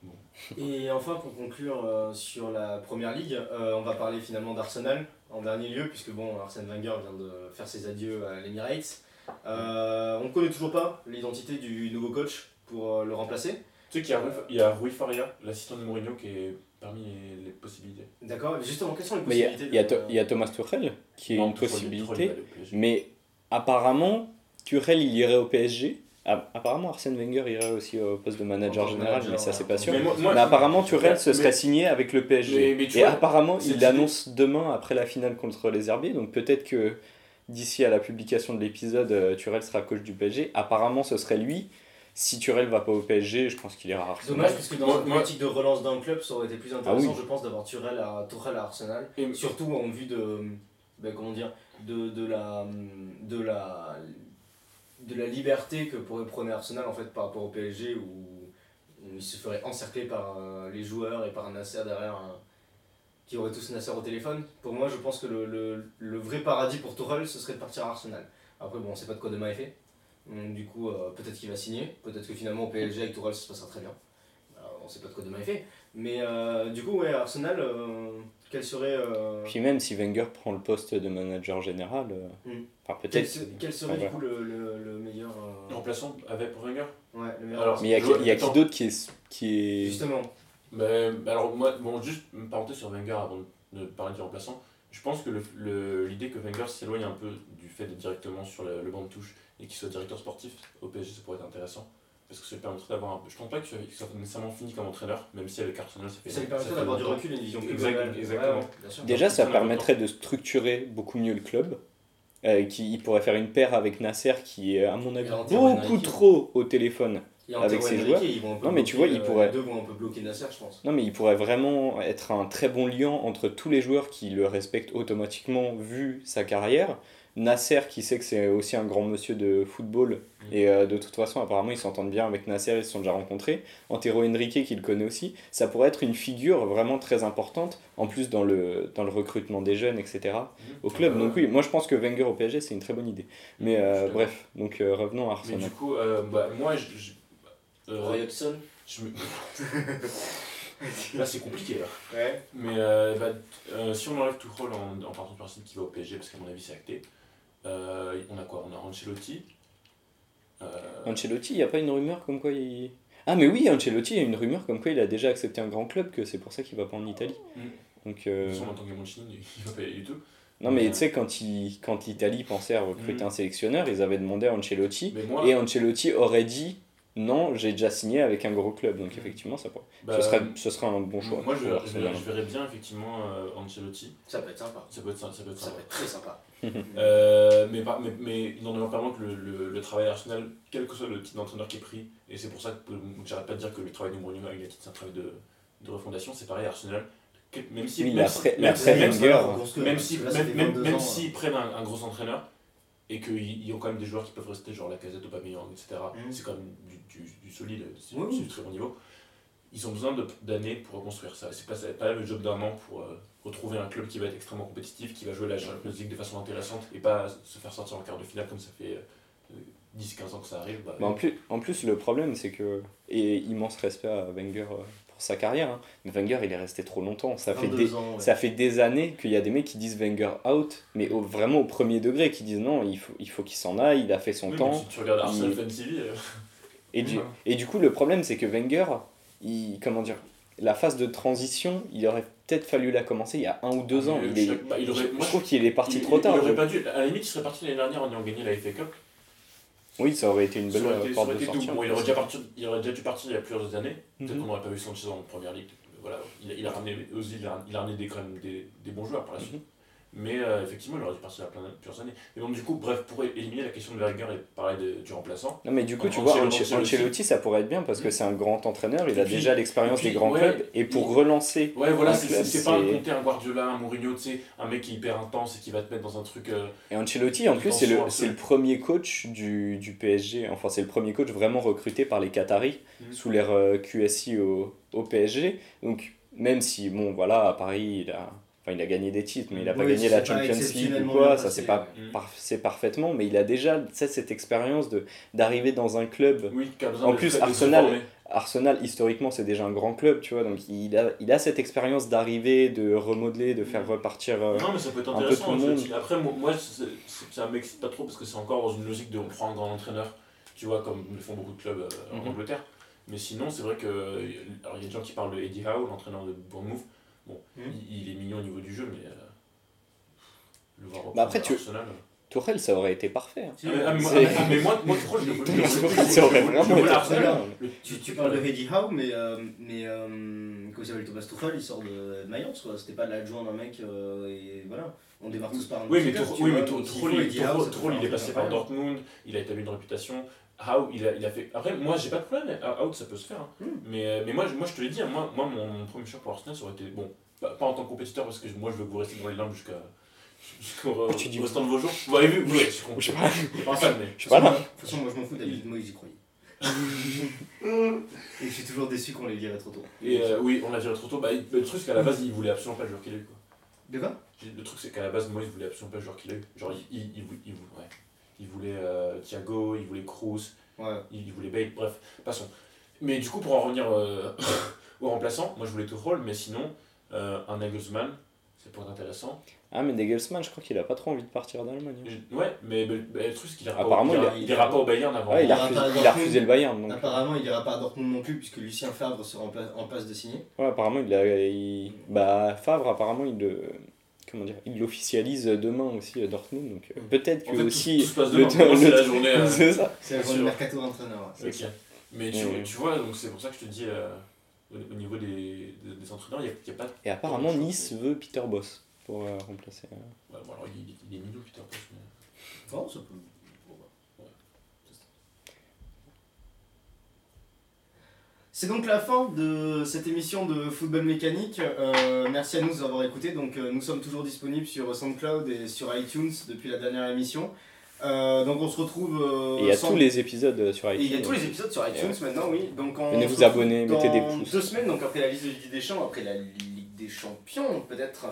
Mais... Et enfin, pour conclure euh, sur la première ligue, euh, on va parler finalement d'Arsenal en dernier lieu, puisque bon, Arsène Wenger vient de faire ses adieux à l'Emirates. Euh, on ne connaît toujours pas l'identité du nouveau coach pour euh, le remplacer. Tu sais qu'il y a, Rui- il y a Rui Faria, l'assistant de Mourinho, qui est parmi les, les possibilités. D'accord, mais justement, quelles sont les mais il y a- possibilités il y, a de- To- il y a Thomas Tuchel qui est Non, une possibilité. Mais apparemment, Tuchel il irait au PSG. Apparemment, Arsène Wenger irait aussi au poste de manager général, manager, mais ça c'est pas sûr. Mais moi- moi- Mais apparemment, Tuchel Ouais, se serait mais- signé avec le PSG. Mais- mais tu Et vois, apparemment, il l'annonce demain après la finale contre les Herbiers. Donc peut-être que d'ici à la publication de l'épisode, euh, Tuchel sera coach du PSG. Apparemment, ce serait lui. Si Tuchel va pas au PSG, je pense qu'il ira à Arsenal. Dommage, parce que dans une politique de relance d'un club, ça aurait été plus intéressant, Ah oui. je pense, d'avoir Tuchel à, Tuchel à Arsenal. Et- Surtout en vue de, ben, comment dire, de, de, la, de, la, de la liberté que pourrait prôner Arsenal en fait, par rapport au PSG, où, il se ferait encercler par euh, les joueurs et par Nasser derrière, un- qui aurait tous Nasser au téléphone. Pour moi, je pense que le, vrai paradis pour Tuchel, ce serait de partir à Arsenal. Après, bon, on sait pas de quoi demain est fait. Du coup, euh, peut-être qu'il va signer. Peut-être que finalement, au PSG avec Tourelle, ça se passera très bien. On sait pas de quoi demain est fait. Mais euh, du coup, ouais, Arsenal, euh, quel serait. euh, Puis même si Wenger prend le poste de manager général, euh, Mm. quel, peut-être. se- quel serait du ouais. coup le, le, le meilleur. euh, Remplaçant avec pour Wenger? Ouais, le meilleur. Alors, Mais il y a, y qui d'autre qui est, qui est. Justement, Mais, alors, moi, bon, juste une parenthèse sur Wenger avant de parler du remplaçant. Je pense que le- le- l'idée que Wenger s'éloigne un peu du fait d'être directement sur le, le banc de touche et qu'il soit directeur sportif au PSG, ça pourrait être intéressant. Parce que ça lui permettrait d'avoir un peu. Je pense pas qu'il soit, qu'il soit nécessairement fini comme entraîneur, même si avec Arsenal ça fait. ça lui ça permettrait d'avoir du recul et une vision plus Exact- globale. exactement. Ouais, ouais, bien sûr. Déjà, ça Ça, permettrait de structurer beaucoup mieux le club. Euh, qui, il pourrait faire une paire avec Nasser qui est, à mon avis, beaucoup trop au téléphone. Avec ses joueurs. ils vont un peu Non, mais tu vois, il euh, pourrait- Les deux vont un peu bloquer Nasser, je pense. Non, mais il pourrait vraiment être un très bon lien entre tous les joueurs qui le respectent automatiquement vu sa carrière. Nasser qui sait que c'est aussi un grand monsieur de football et euh, de toute façon apparemment ils s'entendent bien avec Nasser, ils se sont déjà rencontrés. Antero Henrique qui le connaît aussi. Ça pourrait être une figure vraiment très importante en plus dans le, dans le recrutement des jeunes etc. au club. Euh, Donc oui, moi je pense que Wenger au PSG c'est une très bonne idée. Mais euh, bref, donc euh, revenons à Mais Arsenal. du coup, euh, bah, moi, je. je- euh, Roy Hodgson je me- [LAUGHS] Là, c'est compliqué. Là. Ouais. Mais euh, bah, euh, si on enlève Tuchel en, en partant du principe qui va au PSG, parce qu'à mon avis c'est acté, euh, on a quoi? On a Ancelotti. Euh, Ancelotti, il n'y a pas une rumeur comme quoi il... Ah mais oui, Ancelotti, il y a une rumeur comme quoi il a déjà accepté un grand club, que c'est pour ça qu'il va pas en Italie. Mm. Donc, euh, De toute façon, en tant que Mancini, [LAUGHS] il va pas y aller du tout. Non mais tu sais, quand, il... quand l'Italie pensait à recruter Mm. un sélectionneur, ils avaient demandé à Ancelotti, moi, et Ancelotti aurait dit non, j'ai déjà signé avec un gros club. Donc effectivement, ça pourrait... bah, ce, serait, ce serait un bon choix. moi je, verrais bien effectivement euh, Ancelotti. Ça peut être sympa. Ça peut être, ça peut être Ça sympa. peut être très sympa. [LAUGHS] Euh, mais, par- mais, mais il n'en demeure pas moins que le, le, le travail Arsenal, quel que soit le type d'entraîneur qui est pris, et c'est pour ça que euh, j'arrête pas de dire que le travail de Mourinho avec United c'est un travail de, de refondation, c'est pareil Arsenal. Que- Même si, Oui, même mais si- après- même après si- même si- Wenger, même si, Là, ça même, fait même, 22 même ans, s'ils prennent un, un gros entraîneur et qu'ils ont quand même des joueurs qui peuvent rester, genre la casette, Aubameyang, etc., Mhm. c'est quand même du, du, du solide, c'est Oui, c'est oui. du très bon niveau. Ils ont besoin d'années pour reconstruire ça. C'est pas, pas le job d'un an pour euh, retrouver un club qui va être extrêmement compétitif, qui va jouer la Champions League de façon intéressante et pas se faire sortir en quart de finale comme ça fait euh, 10-15 ans que ça arrive. bah, en, plus, en plus, le problème, c'est que... Et immense respect à Wenger euh, pour sa carrière, hein, mais Wenger, il est resté trop longtemps. Ça fait 22 des... ans, ouais. Ça fait des années qu'il y a des mecs qui disent Wenger out, mais au- vraiment au premier degré, qui disent non, il faut, il faut qu'il s'en aille, il a fait son oui, temps. Si tu regardes Arsenal il- Fan TV, euh, Et du, Ouais. et du coup, le problème, c'est que Wenger, il, comment dire, la phase de transition, il aurait peut-être fallu la commencer il y a un ou deux ans. mais Il je est- sais pas, il aurait- je moi, trouve qu'il est parti il- trop tard. Il aurait je- pas dû, à la limite, il serait parti l'année dernière en ayant gagné la FA Cup. Oui, ça aurait été une belle Ça ça porte de sortie. Bon, il, aurait déjà parti, il aurait déjà dû partir il y a plusieurs années. Peut-être Mhm. qu'on n'aurait pas vu Sanchez en première ligue. Voilà, il, a- il a ramené Ozil, il a, il a ramené des, quand même des, des bons joueurs par la suite. Mhm. Mais euh, effectivement, il aurait dû partir plein, plusieurs années. Mais bon, du coup, bref, pour éliminer la question de Wenger et parler de- du remplaçant, Non, mais du coup, tu vois, Ancelotti- ça pourrait être bien parce que Mhm. c'est un grand entraîneur, il a puis- déjà l'expérience des grands ouais, clubs. Et pour il- relancer, ouais, voilà, c'est pas un compter un Guardiola, un Mourinho, tu sais, un mec qui est hyper intense et qui va te mettre dans un truc. euh, Et Ancelotti, en plus, c'est le, le premier coach du, du PSG. Enfin, c'est le premier coach vraiment recruté par les Qataris Mhm. sous l'ère euh, QSI au, au PSG. Donc, même si, bon, voilà, à Paris, il a, enfin, il a gagné des titres, mais il n'a pas Oui, gagné la Champions League ou quoi, ça c'est pas ouais. par- c'est parfaitement, mais il a déjà cette expérience de d'arriver dans un club. Oui, En plus, Arsenal-. Arsenal, historiquement, c'est déjà un grand club, tu vois, donc il a, il a cette expérience d'arriver, de remodeler, de faire repartir. euh, Non, mais ça peut être un peu tout le monde. Après, moi, moi, c'est- c'est- ça m'excite pas trop parce que c'est encore dans une logique de on prend un grand entraîneur, tu vois, comme le font beaucoup de clubs euh, en Mhm. Angleterre. Mais sinon, c'est vrai que. Alors, il y a des gens qui parlent de Eddie Howe, l'entraîneur de Bournemouth. Bon, Mhm. il, il est mignon au niveau du jeu, mais. euh, le voir Bah après, tu- Arsenal, euh. Tourelle, ça aurait été parfait. hein. Ah, mais, ah, mais moi, ah, mais moi, moi, je le [LAUGHS] Ça aurait vraiment été Arsenal. Tu, tu parles de Eddie Howe, mais, euh, mais euh, comment il s'appelle Thomas Tuchel, il sort de Mayence, quoi. C'était pas l'adjoint d'un mec, euh, et voilà. On démarre tous par un Oui, mais faut il- est passé par. Dortmund, il a établi une réputation. Howe, il a, il a fait. Après, moi, j'ai pas de problème. Howe, ça peut se faire. hein. Hmm. Mais, euh, mais moi, je- moi, je te l'ai dit, hein, moi, moi mon, mon premier choix pour Arsenal, ça aurait été. Bon, pas, pas en tant que compétiteur, parce que moi, je veux que vous restiez dans les limbes jusqu'à. Jusqu'au restant de vos jours. Vous avez vu Oui, je suis con. Je sais pas. Je suis pas un fan, mais. Je suis pas là. De toute façon, moi je m'en fous, David Moïse, j'y croyais. [LAUGHS] et je suis toujours déçu qu'on les virait trop tôt. Et euh, oui, on l'a viré trop tôt. Bah, le truc, c'est qu'à la base, il voulait absolument pas le joueur qu'il a eu. Quoi. De quoi? Le truc, c'est qu'à la base, Moïse voulait absolument pas le joueur qu'il a eu. Genre, il, il, il, il ouais. Il voulait euh, Thiago, il voulait Cruz, Ouais. il voulait Bale, bref, passons. Mais du coup, pour en revenir euh, [COUGHS] au remplaçant, moi je voulais Tuchel, mais sinon, euh, un Nagelsmann, c'est pas intéressant. Ah, mais Nagelsmann, je crois qu'il a pas trop envie de partir d'Allemagne. hein. Je- Ouais, mais, le truc, c'est qu'il ira pas, Apparemment, il il ira, a- il ira pas au Bayern avant. Ouais, il a refusé, pas à il a Dortmund. refusé le Bayern. Donc, Apparemment, il ira pas à Dortmund non plus, puisque Lucien Favre sera en, pla- en passe de signer. ouais, apparemment, il a. il- Bah, Favre, apparemment, il le. Comment dire Il l'officialise demain aussi à Dortmund. Donc, euh, peut-être En que fait, tout- aussi. tout se passe le demain. Pour moi, c'est le- la journée, [LAUGHS] euh, c'est ça. C'est le sûr. mercato d'entraîneur. ouais. Ok. Mais tu, Ouais. tu vois, donc c'est pour ça que je te dis, euh, au, au niveau des, des, des entraîneurs, il n'y a, il y a pas. Et apparemment, Nice veut Peter Boss pour euh, remplacer. euh, Ouais, bon, alors, il, il est mignon, Peter Bosz, mais- Non, ça peut- bon, bah. C'est donc la fin de cette émission de football mécanique. Euh, merci à nous d'avoir écouté. Donc, euh, nous sommes toujours disponibles sur SoundCloud et sur iTunes depuis la dernière émission. Euh, donc, on se retrouve. Et il y a tous les épisodes sur iTunes. il y a tous les épisodes sur iTunes ouais. maintenant, oui. Donc, on Venez vous abonner, mettez des pouces. Deux semaines, donc après la liste de Ligue des Champions, après la Ligue des Champions, peut-être.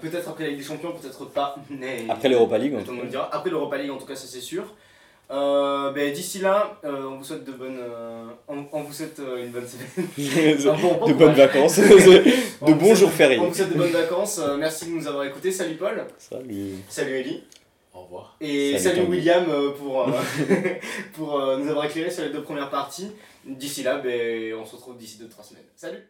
Peut-être après la Ligue des Champions, peut-être pas. Mais... Après l'Europa League, en tout cas. Après l'Europa League, en tout cas, ça c'est sûr. Euh, ben, D'ici là, euh, on vous souhaite de bonnes, euh, on, on vous souhaite euh, une bonne semaine. [LAUGHS] Bon- de bonnes vacances. [LAUGHS] On de vous bons souhaite- jours fériés. On vous souhaite de bonnes vacances. Euh, merci de nous avoir écoutés. Salut Paul. Salut. Salut Ellie. Au revoir. Et Salut, salut. William euh, pour, euh, [LAUGHS] pour euh, nous avoir éclairé sur les deux premières parties. D'ici là, ben, on se retrouve d'ici 2-3 semaines. Salut Salut.